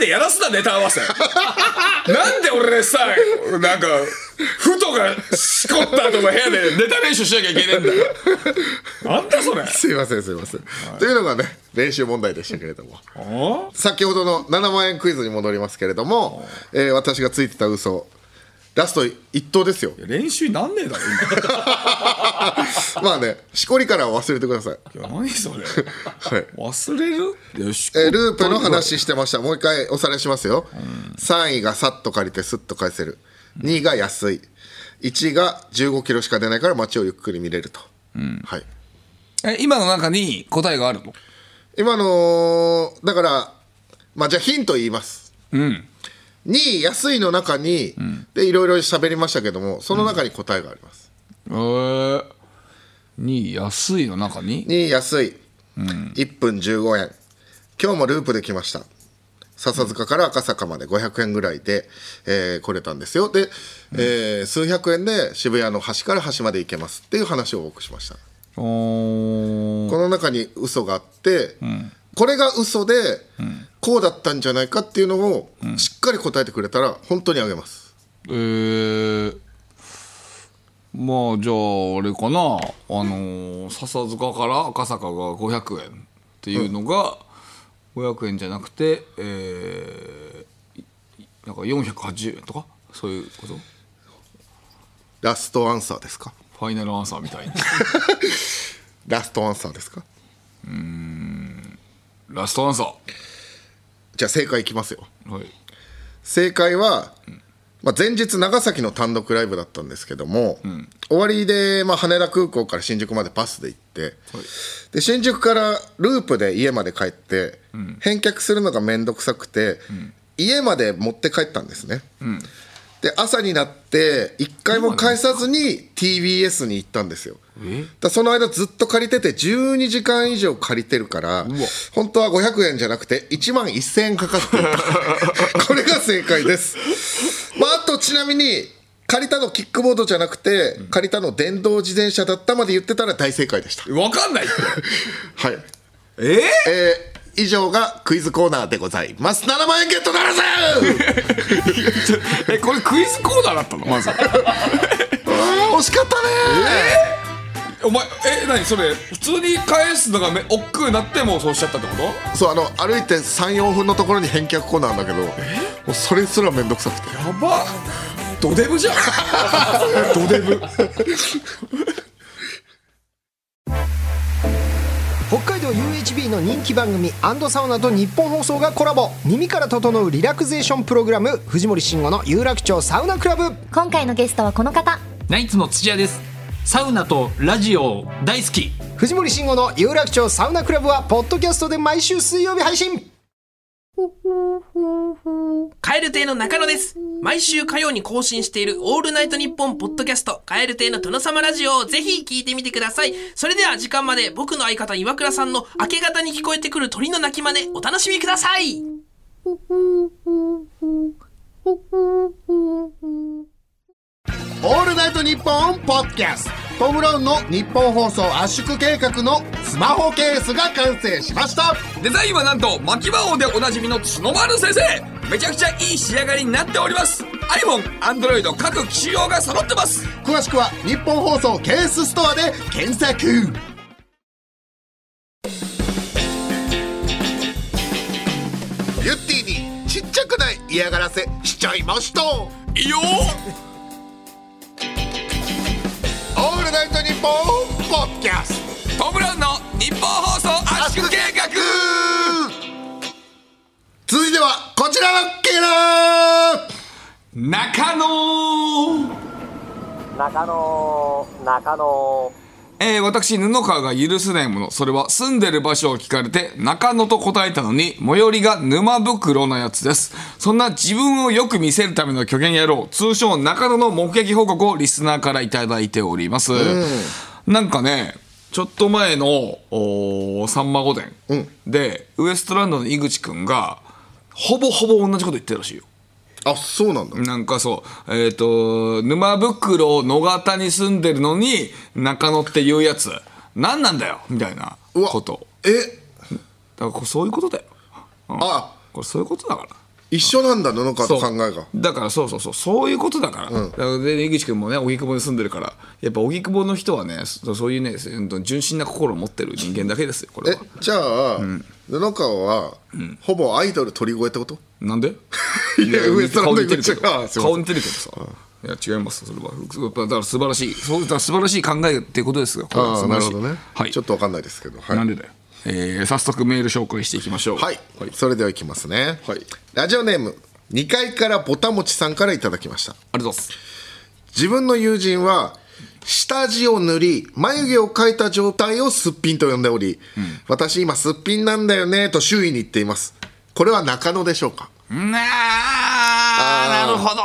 Speaker 2: 屋でやらすなネタ合わせ。なんで俺さなんかふとがしこった後の部屋でネタ練習しなきゃいけねえんだよ。なんだそれ。
Speaker 1: すいませんすいません、というのがね練習問題でしたけれども。
Speaker 2: あ
Speaker 1: 先ほどの7万円クイズに戻りますけれども、えー私がついてた嘘ラスト1答ですよ。
Speaker 2: 練習になんねえだろ
Speaker 1: まあねしこりからは忘れてください、
Speaker 2: 今いや何それ。
Speaker 1: はい。
Speaker 2: 忘れる？よし
Speaker 1: えーループの話してました。もう一回おさらいしますよ、3位がさっと借りてスッと返せる。2位が安い。1位が15キロしか出ないから街をゆっくり見れると、はい。
Speaker 2: え今の中に答えがあるの？
Speaker 1: 今のだからまあじゃあヒント言います。
Speaker 2: うん。
Speaker 1: 2位安いの中に、でいろいろ喋りましたけどもその中に答えがあります、
Speaker 2: えー、2位安いの中に
Speaker 1: ？2位安い、1分15円今日もループで来ました。笹塚から赤坂まで500円ぐらいで、えー来れたんですよ。で、えー数百円で渋谷の端から端まで行けますっていう話を僕しました。
Speaker 2: お
Speaker 1: この中に嘘があって、これが嘘で、こうだったんじゃないかっていうのをしっかり答えてくれたら本当にあげます。
Speaker 2: えー、まあじゃああれかな。あのー笹塚から赤坂が500円っていうのが、500円じゃなくて、えー、なんか480円とか？そういうこと？
Speaker 1: ラストアンサーですか？
Speaker 2: ファイナルアンサーみたいに
Speaker 1: ラストアンサーですか？
Speaker 2: ラストアンサ
Speaker 1: じゃあ正解いきますよ。
Speaker 2: ーはい。
Speaker 1: 正解は、まあ、前日長崎の単独ライブだったんですけども、終わりで、まあ、羽田空港から新宿までバスで行って、で新宿からループで家まで帰って、返却するのが面倒くさくて、家まで持って帰ったんですね、で朝になって1回も返さずに TBS に行ったんですよ。
Speaker 2: え？
Speaker 1: だその間ずっと借りてて12時間以上借りてるから本当は500円じゃなくて1万1000円かかってる これが正解です、まあ、あとちなみに借りたのキックボードじゃなくて借りたの電動自転車だったまで言ってたら大正解でした。
Speaker 2: 分かんないって。
Speaker 1: はい。
Speaker 2: え
Speaker 1: えー以上がクイズコーナーでございます。7万円ゲットならず！
Speaker 2: ー、えこれクイズコーナーだったの？まず。
Speaker 1: 惜しかったね
Speaker 2: お前え何それ普通に返すのがめ億劫になってもうそうしちゃったってこと？
Speaker 1: そうあの歩いて34分のところに返却コーナーなんだけどもうそれすら面倒くさくて。
Speaker 2: やばドデブじゃん。ドデブ。
Speaker 5: 北海道 UHB の人気番組サウナと日本放送がコラボ。耳から整うリラクゼーションプログラム藤森慎吾の有楽町サウナクラブ。
Speaker 6: 今回のゲストはこの方。
Speaker 7: ナイツの土屋ですサウナとラジオ大好き
Speaker 5: 藤森慎吾の有楽町サウナクラブはポッドキャストで毎週水曜日配信
Speaker 8: カエル亭の中野です。毎週火曜に更新しているオールナイトニッポンポッドキャスト、カエル亭の殿様ラジオをぜひ聞いてみてください。それでは時間まで僕の相方岩倉さんの明け方に聞こえてくる鳥の鳴き真似お楽しみください。
Speaker 1: オールナイトニッポンポッドキャスト。トム・ブラウンの日本放送圧縮計画のスマホケースが完成しました。
Speaker 2: デザインはなんと牧場王でおなじみの角丸先生。めちゃくちゃいい仕上がりになっております。iPhone、Android 各機種用が揃ってます。
Speaker 1: 詳しくは日本放送ケースストアで検索。ユッティにちっちゃくない嫌がらせしちゃいました。オ
Speaker 2: いいよ
Speaker 1: ナイトニッポッドキャスト。
Speaker 2: トム・ブラウンの日本放送圧縮計画。
Speaker 1: 続いてはこちらのケラー
Speaker 2: 中野。
Speaker 9: 中野。中野
Speaker 2: えー、私布川が許せないものそれは住んでる場所を聞かれて中野と答えたのに最寄りが沼袋のやつです。そんな自分をよく見せるための虚言野郎通称中野の目撃報告をリスナーからいただいております、なんかねちょっと前のさんま御殿で、ウエストランドの井口くんがほぼほぼ同じこと言ってるらしいよ
Speaker 1: あそうなんだ
Speaker 2: なんかそう、えっ、と、沼袋野方に住んでるのに、中野っていうやつ、何なんだよみたいなこと。
Speaker 1: え？
Speaker 2: だからそういうことだよ。
Speaker 1: あ
Speaker 2: これそういうことだから。
Speaker 1: 一緒なんだ布川と考えが。
Speaker 2: だからそうそうそう。そういうことだから,、だからで井口君もね荻窪に住んでるから。やっぱ荻窪の人はねそそういうねうん純真な心を持ってる人間だけですよこれ
Speaker 1: え
Speaker 2: は
Speaker 1: じゃあ、布川は、ほぼアイドル鳥越ってこと？
Speaker 2: なんで？
Speaker 1: いやウエストランド井
Speaker 2: 顔似てるけどさ。いや違いますそれは。だから素晴らしい。そうだから素晴らしい考えっていうことですよ
Speaker 1: ああなるほどね、
Speaker 2: はい。
Speaker 1: ちょっとわかんないですけど。はい。
Speaker 2: なんでだよ、えー早速メール紹介していきましょう。
Speaker 1: はい、それではいきますね、ラジオネーム2階からぼたもちさんからいただきました。
Speaker 2: ありがとうございます。
Speaker 1: 自分の友人は下地を塗り眉毛を描いた状態をすっぴんと呼んでおり、私今すっぴんなんだよねと周囲に言っています。これは中野でしょうか？
Speaker 2: なあなるほど。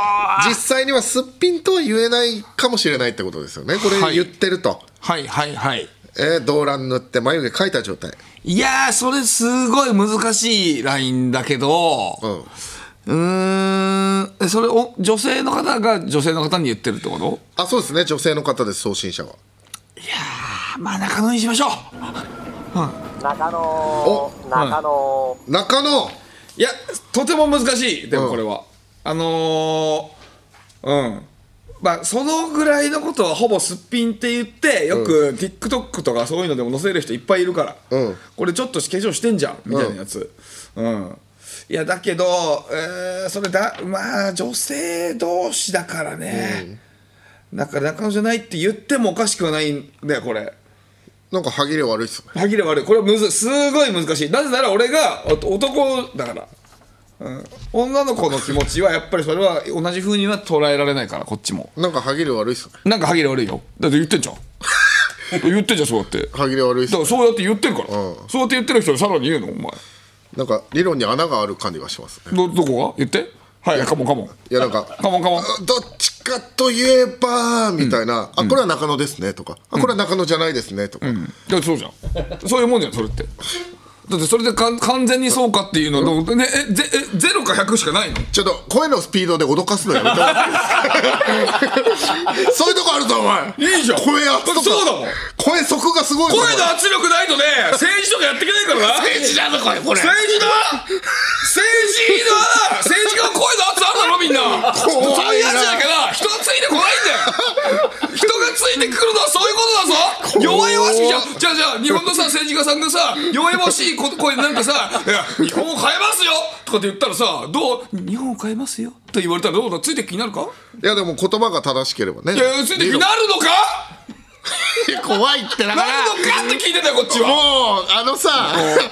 Speaker 1: 実際にはすっぴんとは言えないかもしれないってことですよね。こ
Speaker 2: はい。
Speaker 1: れ言ってると、
Speaker 2: はいはいはい
Speaker 1: えー動乱塗って眉毛描いた状態。
Speaker 2: いやーそれすごい難しいラインだけど
Speaker 1: うん。
Speaker 2: うーんえそれを女性の方が女性の方に言ってるってこと？
Speaker 1: あそうですね。女性の方です送信者は。
Speaker 2: あまあ中野にしましょう。
Speaker 9: 中野中野。
Speaker 1: 中野！
Speaker 2: いやとても難しい。でもこれは、あのーうんまあそのぐらいのことはほぼすっぴんって言ってよく TikTok とかそういうのでも載せる人いっぱいいるから、
Speaker 1: うん。
Speaker 2: これちょっと化粧してんじゃんみたいなやつ。うん、いやだけど、えーそれだまあ女性同士だからね、だから中野じゃないって言ってもおかしくはないんだよこれ。
Speaker 1: なんか歯切れ悪いっす。ね
Speaker 2: 歯切れ悪い。これはむずすごい難しい。なぜなら俺がお男だから、うん、女の子の気持ちはやっぱりそれは同じ風には捉えられないからこっちも。
Speaker 1: なんか歯切れ悪いっすね。
Speaker 2: なんか歯切れ悪いよ。だって言ってんじゃん。言ってんじゃんそうやって。
Speaker 1: 歯切れ悪いっすね。
Speaker 2: だからそうやって言ってるから、
Speaker 1: うん。
Speaker 2: そうやって言ってる人にさらに言うのお前。
Speaker 1: なんか理論に穴がある感じがしますね。
Speaker 2: どどこが？言って。はいカモンカモン。
Speaker 1: いやなんか
Speaker 2: カモンカモン。
Speaker 1: どっちかといえばみたいな、あこれは中野ですねとか、あこれは中野じゃないですねとか、
Speaker 2: いやそうじゃん。そういうもんじゃんそれってだってそれでかん完全にそうかっていうのの、ね、えぜえゼロか100しかないの？
Speaker 1: ちょっと声のスピードで脅かすのやめて。そういうとこあるぞお前。
Speaker 2: いいじゃん。
Speaker 1: 声圧とか。
Speaker 2: そうだもん。
Speaker 1: 声速がすごいぞ
Speaker 2: 声の圧力ないとね政治とかやっていけないからな。
Speaker 1: 政治だぞこれこれ。
Speaker 2: 政治だ？政治だ？政治家の声の圧あるだろみんな。そういうやつじゃないから人がついてこないんだよ。人がついてくるのはそういうことだぞ。弱々しい。じゃんじゃあじゃあ日本のさ政治家さんがさ弱々しいこ声なんかさ「いや日本を変えますよ」とかって言ったらさ「どう？日本を変えますよ」と言われたらどうだ？ついて気になるか？
Speaker 1: いやでも言葉が正しければね。
Speaker 2: いやついて気になるのか？
Speaker 1: いや怖いってだから。
Speaker 2: なるのかって聞いてたよこっちは。
Speaker 1: もうあのさ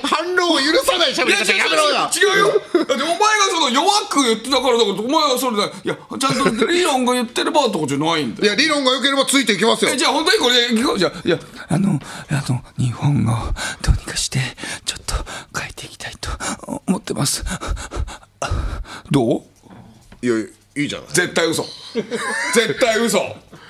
Speaker 1: 反論を許さない喋り方。やめろよ。
Speaker 2: 違うよ。だってお前がその弱く言ってたからだからお前はそれでいやちゃんと理論が言ってればとかじゃないんだよ。
Speaker 1: いや理論が良ければついていきますよ。
Speaker 2: えじゃあ本当にこれで聞こうじゃあいやあのあの日本をどうにかしてちょっと変えていきたいと思ってます。どう？
Speaker 1: いやいいじゃない。
Speaker 2: 絶対嘘。絶対嘘。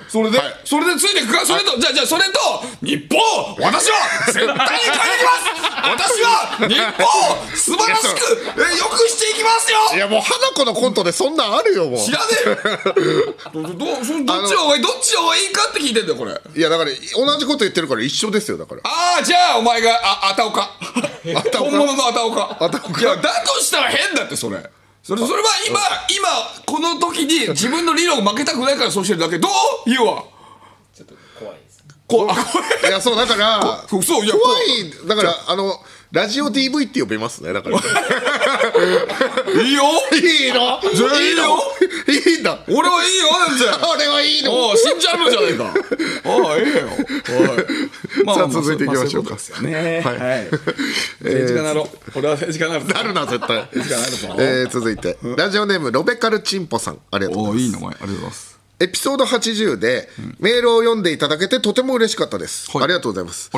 Speaker 2: それで、
Speaker 1: はい。
Speaker 2: それでついていくか？それと、じゃあじゃあそれと日本私は絶対に変えてきます。私は日本を素晴らしくえ良くしていきますよ。
Speaker 1: いやもう花子のコントでそんなんあるよもう。
Speaker 2: 知らねえよ。どどどっちがいいどっちがいいかって聞いてんだよこれ。
Speaker 1: いやだから同じこと言ってるから一緒ですよだから。
Speaker 2: ああじゃあお前がああたおか。
Speaker 1: あたおか？
Speaker 2: 本物のあたおか。
Speaker 1: あたおか。
Speaker 2: いやだとしたら変だってそれそれそれは今今この時に自分の理論負けたくないからそうしてるだけどう言うわ。ちょっと怖いですこあ怖い
Speaker 1: いやそうだから
Speaker 2: こそういや
Speaker 1: 怖いだからあのラジオ DV って呼べますねだから。
Speaker 2: いいよ。
Speaker 1: いいの？
Speaker 2: いいよ。
Speaker 1: いいんだ
Speaker 2: 俺はいいよ全然。
Speaker 1: 俺はいいの？
Speaker 2: おう死んじゃうじゃないか。おいええよ。ま
Speaker 1: さあ続いていきましょうか。
Speaker 2: ね。
Speaker 1: はい。
Speaker 2: はい。政治家なろ。俺は政治家なる
Speaker 1: なるな絶対。
Speaker 2: 政治家なるぞ。
Speaker 1: えー続いて。ラジオネームロベカルチンポさん。ありがとうございます。
Speaker 2: おいい名前。ありがとうございます
Speaker 1: エピソード80でメールを読んでいただけてとても嬉しかったです、
Speaker 2: はい。
Speaker 1: ありがとうございます。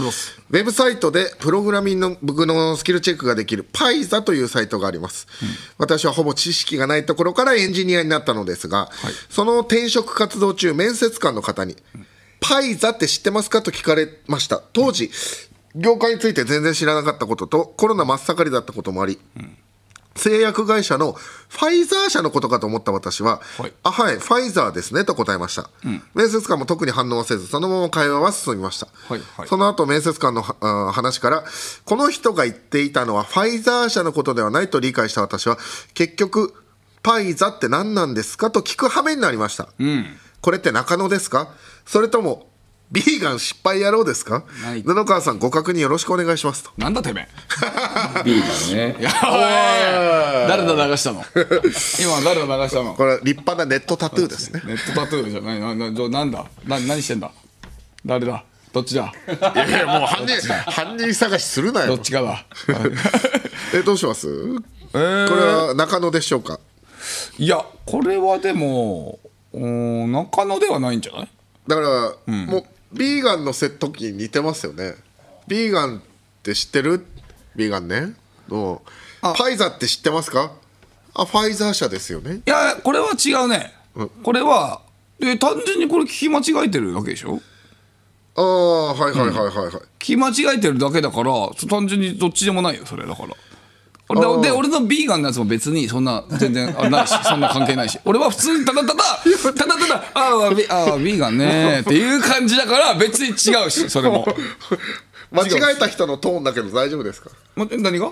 Speaker 1: ウェブサイトでプログラミングのスキルチェックができる Paiza というサイトがあります、私はほぼ知識がないところからエンジニアになったのですが、その転職活動中面接官の方に「Paiza って知ってますか?」と聞かれました。当時業界について全然知らなかったこととコロナ真っ盛りだったこともあり、製薬会社のファイザー社のことかと思った私は、
Speaker 2: はい。
Speaker 1: あはいファイザーですねと答えました、面接官も特に反応はせずそのまま会話は進みました、
Speaker 2: はいはい。
Speaker 1: その後面接官のはあ話からこの人が言っていたのはファイザー社のことではないと理解した私は結局パイザって何なんですかと聞く羽目になりました、これって中野ですか？それともビーガン失敗野郎ですか？
Speaker 2: ない。
Speaker 1: 布川さんご確認よろしくお願いしますと。
Speaker 2: なんだてめえ。ビーガンね。やばい誰だ流したの？今誰だ流したの？
Speaker 1: これ立派なネットタトゥーですね。
Speaker 2: ネットタトゥーじゃないななななんだ？な何してんだ？誰だ？どっちだ？
Speaker 1: いやいやもう犯人犯人探しするなよ。
Speaker 2: どっちかだ。
Speaker 1: えどうします？これは中野でしょうか？
Speaker 2: いやこれはでもうん中野ではないんじゃない？
Speaker 1: だから、もうビーガンの時に似てますよね。ビーガンって知ってる？ビーガンね。の
Speaker 2: あ。
Speaker 1: ファイザーって知ってますか？あファイザー社ですよね。
Speaker 2: いやこれは違うね、これはで単純にこれ聞き間違えてるだけでしょ？
Speaker 1: ああはいはいはいはいはい、
Speaker 2: 聞き間違えてるだけだから単純にどっちでもないよそれだから俺でで俺のビーガンのやつも別にそんな全然あないしそんな関係ないし。俺は普通にただただただただ「ああビああビーガンね」っていう感じだから別に違うしそれも。
Speaker 1: 間違えた人のトーンだけど大丈夫ですか？
Speaker 2: ま何が？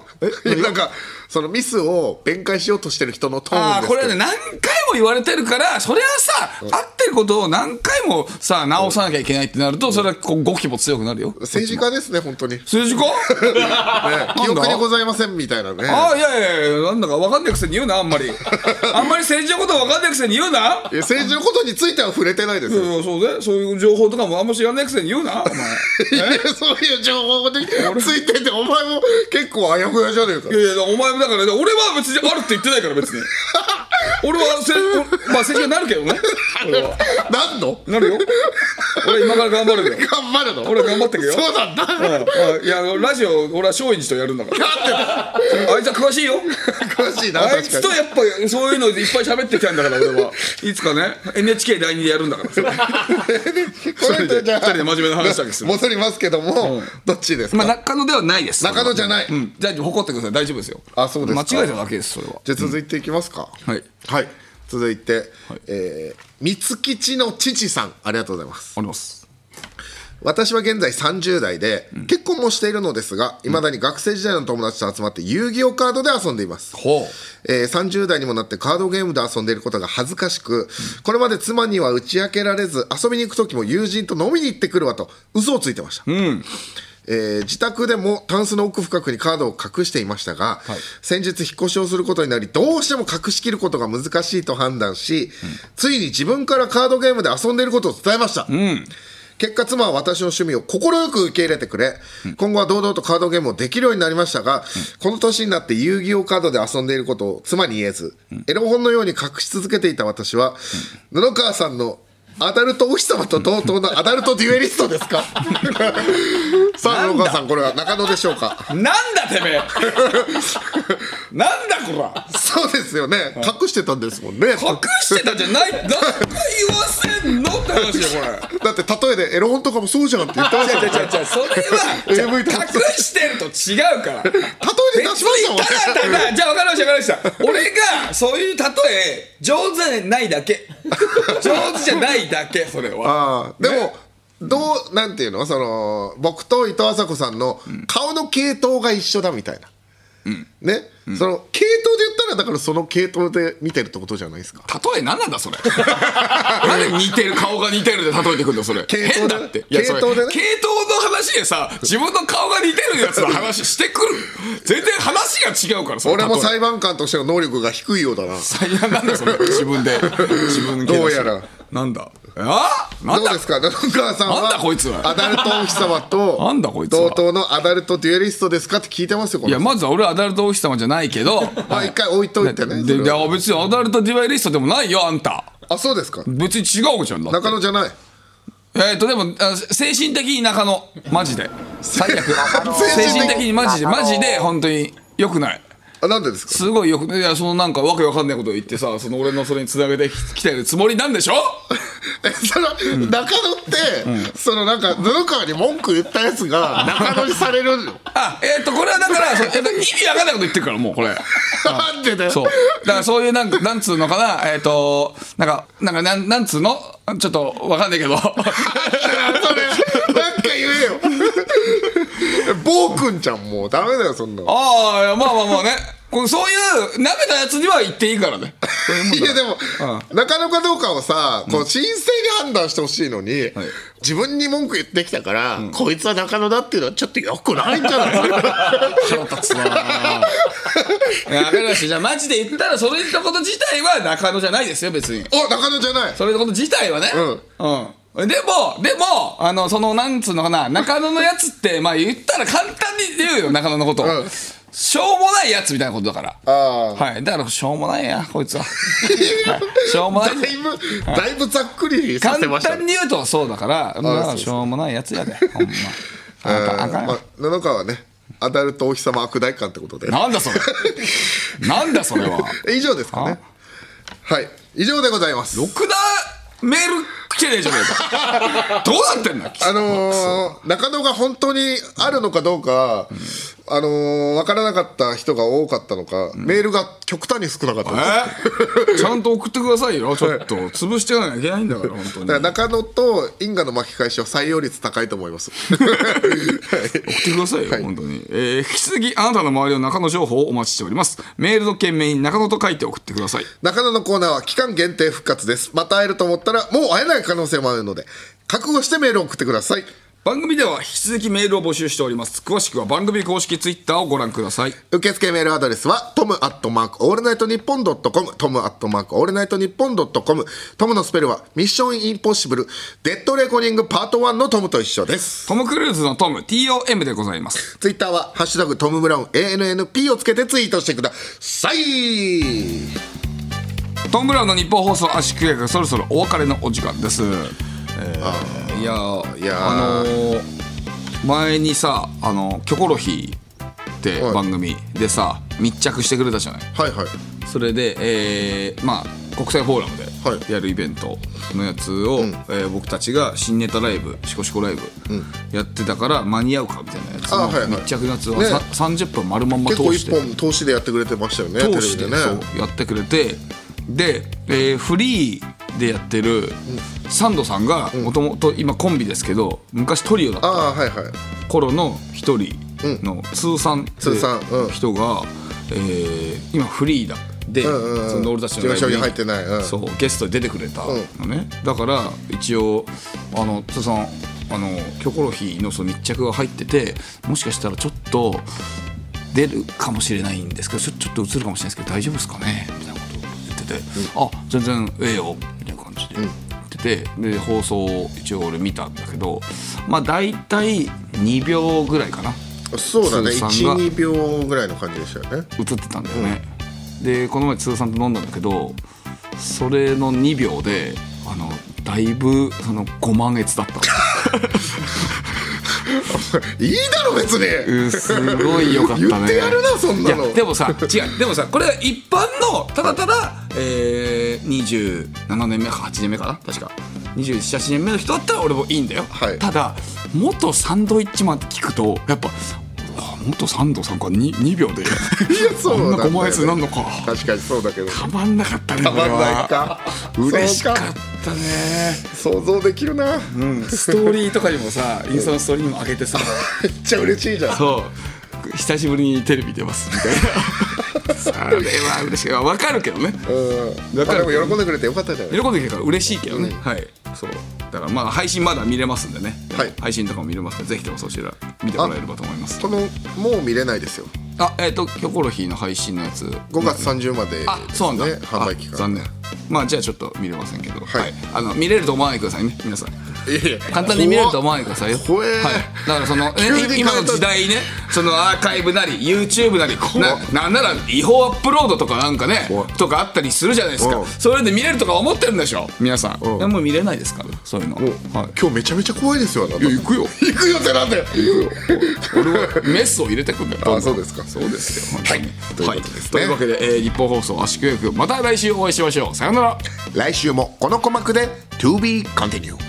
Speaker 1: いや なんかそのミスを弁解しようとしてる人のトー
Speaker 2: ああこ
Speaker 1: ンですけど。
Speaker 2: れはね何回もも言われてるからそれはさ合ってることを何回もさ直さなきゃいけないってなるとそれはこう語気も強くなるよ。
Speaker 1: 政治家ですね本当に、ね、
Speaker 2: 政治家？
Speaker 1: 記憶にございませんみたいなね。
Speaker 2: ああいやいやいやなんだか分かんないくせに言うなあんまり。あんまり政治のこと分かんないくせに言うな。い
Speaker 1: や政治のことについては触れてないですよ。
Speaker 2: そうね。そういう情報とかもあんま知らないくせに言うなお前。
Speaker 1: いやそういう情報についててお前も結構あやふやじゃねえか。
Speaker 2: いやいやお前もだから俺は別にあるって言ってないから別に。俺はせまあ政治家になるけどね。俺は。
Speaker 1: なんの？
Speaker 2: なるよ。俺今から頑張るけど。
Speaker 1: 頑張るの？
Speaker 2: 俺は頑張ってくよ。
Speaker 1: そうなんだ。
Speaker 2: うん。いやラジオ俺は松陰寺とやるんだから。あいつは詳しいよ。
Speaker 1: 詳しいな
Speaker 2: あい
Speaker 1: 確かに。
Speaker 2: つとやっぱそういうのでいっぱい喋ってきたんだから俺は。いつかね NHK 第2でやるんだから。それ
Speaker 1: これでじゃあ
Speaker 2: 二人で真面目な話だけする
Speaker 1: 戻りますけども、どっちですか、
Speaker 2: まあ中野ではないです。
Speaker 1: 中野じゃない
Speaker 2: うん。じゃあ誇ってください。大丈夫ですよ。
Speaker 1: あそうですか。
Speaker 2: 間違えただけですそれは。
Speaker 1: じゃあ続いていきますか、
Speaker 2: はい。
Speaker 1: はい。続いて、えー三吉の父さんありがとうございます。
Speaker 2: あります。
Speaker 1: 私は現在30代で、結婚もしているのですがいまだに学生時代の友達と集まって遊戯王カードで遊んでいます。
Speaker 2: ほ
Speaker 1: えー30代にもなってカードゲームで遊んでいることが恥ずかしく、これまで妻には打ち明けられず遊びに行く時も友人と飲みに行ってくるわと嘘をついてました、えー自宅でもタンスの奥深くにカードを隠していましたが、先日引っ越しをすることになりどうしても隠しきることが難しいと判断し、ついに自分からカードゲームで遊んでいることを伝えました、結果妻は私の趣味を快く受け入れてくれ、今後は堂々とカードゲームをできるようになりましたが、この年になって遊戯王カードで遊んでいることを妻に言えず、エロ本のように隠し続けていた私は、布川さんのアダルトお日様と同等のアダルトデュエリストですか？さあ布川さんこれは中野でしょうか？
Speaker 2: なんだてめえ なんだこら。
Speaker 1: そうですよね。隠してたんですもんね。
Speaker 2: 隠してたじゃない。なんか言わせんのって話よこれ。
Speaker 1: だって例えでエロ本とかもそうじゃんって言ってましたもん。ね
Speaker 2: 違う違う違う。それは隠してると違うから。
Speaker 1: 例えで出しましたもん
Speaker 2: ただただじゃあ分かりました分かりました。俺がそういう例え上手じゃないだけ。上手じゃないだけそれは。
Speaker 1: でも、どうなんていうの？その僕と伊藤麻子さんの顔の系統が一緒だみたいな、ね、その系統で言ったらだからその系統で見てるってことじゃないですか。
Speaker 2: 例え何なんだそれ？なんで似てる顔が似てるで例えてくんだそれ？
Speaker 1: 系統
Speaker 2: だって。
Speaker 1: 系統でね？
Speaker 2: 系統の話でさ自分の顔が似てるやつの話してくる。全然話が違うから
Speaker 1: 俺も裁判官としての能力が低いようだな。
Speaker 2: 最悪なんだよそれ。自分で。自分
Speaker 1: どうやら
Speaker 2: なんだ？あ？なんだ？
Speaker 1: どうですか？布川さんは
Speaker 2: なんだこいつ
Speaker 1: アダルトお日様と
Speaker 2: なんだこいつは？
Speaker 1: 同等のアダルトデュエリストですかって聞いてますよこれ
Speaker 2: いやまずは俺はアダルトお日様じゃないけど
Speaker 1: まあ一回置いといてね
Speaker 2: でい
Speaker 1: それは。
Speaker 2: や別にアダルトデュエリストでもないよあんた。
Speaker 1: あそうですか？
Speaker 2: 別に違うじゃんだって。
Speaker 1: 中野じゃない？
Speaker 2: えー、とでもあ精神的に中野。マジで。最悪。
Speaker 1: 精
Speaker 2: 精神的にマジで。マジで本当によくない
Speaker 1: あなんでですか？
Speaker 2: すごいよくいやそのなんかわけわかんないことを言ってさその俺のそれにつなげてきてるつもりなんでしょ？
Speaker 1: えその中野って、そのなんか布川に文句言ったやつが中野にされるの？
Speaker 2: あえっ、とこれはだからそえっと意味わかんないこと言ってるからもうこれ。
Speaker 1: なんでだよ。
Speaker 2: そう。だからそういうなんかなんつうのかなえっ、となんかなんかなんなんつうの？ちょっとわかんないけど。
Speaker 1: それなんか言えよ暴君ちゃんもうダメだよそんなの。
Speaker 2: ああいやまあまあまあね。これそういうなめたやつには言っていいからね。そういうもんだ
Speaker 1: いやでも、中野かどうかをさこう神聖に判断してほしいのに、自分に文句言ってきたから、こいつは中野だっていうのはちょっとよくないんじゃない？
Speaker 2: 腹立つな。いやわかりました。じゃあマジで言ったらそれのこと自体は中野じゃないですよ別に。
Speaker 1: お中野じゃない。
Speaker 2: それのこと自体はね。うん、でもでもあのそのなんつうのかな中野のやつって まあ言ったら簡単に言うよ中野のこと、
Speaker 1: うん。
Speaker 2: しょうもないやつみたいなことだから。はい。だからしょうもないやこいつは、はい、しょうもない。
Speaker 1: だいぶだいぶざっくりさせ
Speaker 2: 簡
Speaker 1: ました。ね
Speaker 2: 単に言うとそうだからまあしょうもないやつやでほんま。あかん
Speaker 1: まあ、布川はねアダルトお日様悪大官ってことで。
Speaker 2: なんだそれ。なんだそれは。
Speaker 1: 以上ですかね。はい。以上でございます。
Speaker 2: ろくなメール来来てねえじゃねえか どうなってんだ
Speaker 1: あのー中野が本当にあるのかどうか、あのー分からなかった人が多かったのか、メールが極端に少なかった。です。
Speaker 2: え？ちゃんと送ってくださいよ。ちょっと。潰していかなきゃいけないんだから本当に。
Speaker 1: だから中野と因果の巻き返しは採用率高いと思います。
Speaker 2: 送ってくださいよ、本当に、えー引き続きあなたの周りの中野情報をお待ちしております。メールの件名に中野と書いて送ってください。
Speaker 1: 中野のコーナーは期間限定復活です。また会えると思ったら、もう会えない可能性もあるので、覚悟してメールを送ってください。
Speaker 2: 番組では引き続きメールを募集しております。詳しくは番組公式ツイッターをご覧ください。
Speaker 1: 受付メールアドレスはトムアットマークオールナイトニッポンドットコムトムアットマークオールナイトニッポンドットコムトムのスペルはミッションインポッシブルデッドレコーディングパート1のトムと一緒です。
Speaker 2: トム・クルーズのトム TOM でございます。
Speaker 1: ツイッターは「ハッシュタグトム・ブラウン ANNP」をつけてツイートしてください
Speaker 2: トム・ブラウンの日本放送圧縮計画そろそろお別れのお時間です、えー。いやー
Speaker 1: いやー。
Speaker 2: あのー前にさ「あのキョコロヒー」って
Speaker 1: はい。
Speaker 2: 番組でさ、密着してくれたじゃない。
Speaker 1: はいはい。
Speaker 2: それで、えーまあ国際フォーラム
Speaker 1: はい。
Speaker 2: でやるイベントのやつを、えー僕たちが新ネタライブシコシコライブやってたから間に合うかみたいなやつ
Speaker 1: あはいはい。
Speaker 2: の密着のやつは、
Speaker 1: ね。
Speaker 2: さ30分丸まんま
Speaker 1: 結構
Speaker 2: 通して。
Speaker 1: 一本投資でやってくれてましたよね
Speaker 2: 通して
Speaker 1: ね。
Speaker 2: そうやってくれてで、えーフリーでやってるサンドさんがもともと今コンビですけど昔トリオだった
Speaker 1: ああはいはい。
Speaker 2: 頃の一人の通算って人が、えー今フリーだで、
Speaker 1: うんうん
Speaker 2: 俺たちのライブ
Speaker 1: に入ってない。うん。
Speaker 2: そうゲストで出てくれたのね、だから一応あの通さんあのキョコロヒーのその密着が入っててもしかしたらちょっと出るかもしれないんですけどちょちょっと映るかもしれないですけど大丈夫ですかね？みたいなてて、あ全然ええよみたいな感じで言ってて、で放送を一応俺見たんだけどまあ大体2秒ぐらいかな。
Speaker 1: そうだね。
Speaker 2: 通算が
Speaker 1: 12秒ぐらいの感じでしたよね。
Speaker 2: 映ってたんだよね、でこの前通算と飲んだんだけどそれの2秒であのだいぶその5万円だった
Speaker 1: いいだろ別に。
Speaker 2: うんすごいよかったね。
Speaker 1: 言ってやるなそんなの。
Speaker 2: でもさ違う。でもさこれは一般のただただ、えー、27年目か8年目かな確か。278年目の人だったら俺もいいんだよ、
Speaker 1: はい。
Speaker 2: ただ元サンドイッチマンって聞くとやっぱあ元サンドさんか 2, 2秒で。
Speaker 1: いやそう
Speaker 2: こんな
Speaker 1: なんだよね
Speaker 2: 5万円になるのか。
Speaker 1: 確かにそうだけど。
Speaker 2: たまんなかったね
Speaker 1: たまんないか。
Speaker 2: 嬉しかっ
Speaker 1: そう
Speaker 2: たね。
Speaker 1: 想像できるな。
Speaker 2: ストーリーとかにもさインスタのストーリーにも上げてさ。
Speaker 1: めっちゃ嬉しいじゃん。
Speaker 2: そう。久しぶりにテレビ出ますみたいな。それは嬉しい。分かるけどね。
Speaker 1: うん。
Speaker 2: だから
Speaker 1: も喜んでくれてよかったじゃない。
Speaker 2: 喜んでくれるから嬉しいけどね、はい。そう。だからまあ配信まだ見れますんでね、
Speaker 1: はい。
Speaker 2: 配信とかも見れますのでぜひともそちら見てもらえればと思います。
Speaker 1: このもう見れないですよ
Speaker 2: あえっ、とキョコロヒーの配信のやつ。
Speaker 1: 5月30まで
Speaker 2: あそうなんだ、
Speaker 1: ね販売期間。
Speaker 2: あ残念。まあじゃあちょっと見れませんけど、
Speaker 1: はい。
Speaker 2: はい、あの見れると思わないでくださいね皆さん。簡単に見れると思わないでくださいよ。はい。だからその今の時代ね、そのアーカイブなり YouTube なりななんなら違法アップロードとかなんかねとかあったりするじゃないですか。
Speaker 1: うん。
Speaker 2: それで見れるとか思ってるんでしょ。皆さん。
Speaker 1: うん。
Speaker 2: いやもう見れないですからそういうの。はい。
Speaker 1: 今日めちゃめちゃ怖いですよ
Speaker 2: いや行くよ。
Speaker 1: 行くよ。ってなんだよ。
Speaker 2: 俺はメスを入れてくんだよ。
Speaker 1: あそうですか
Speaker 2: そうですよ。本当に
Speaker 1: ということですね
Speaker 2: というわけで、えー日本放送圧縮予約また来週お会いしましょう。さよなら。
Speaker 1: 来週もこの鼓膜で To be continue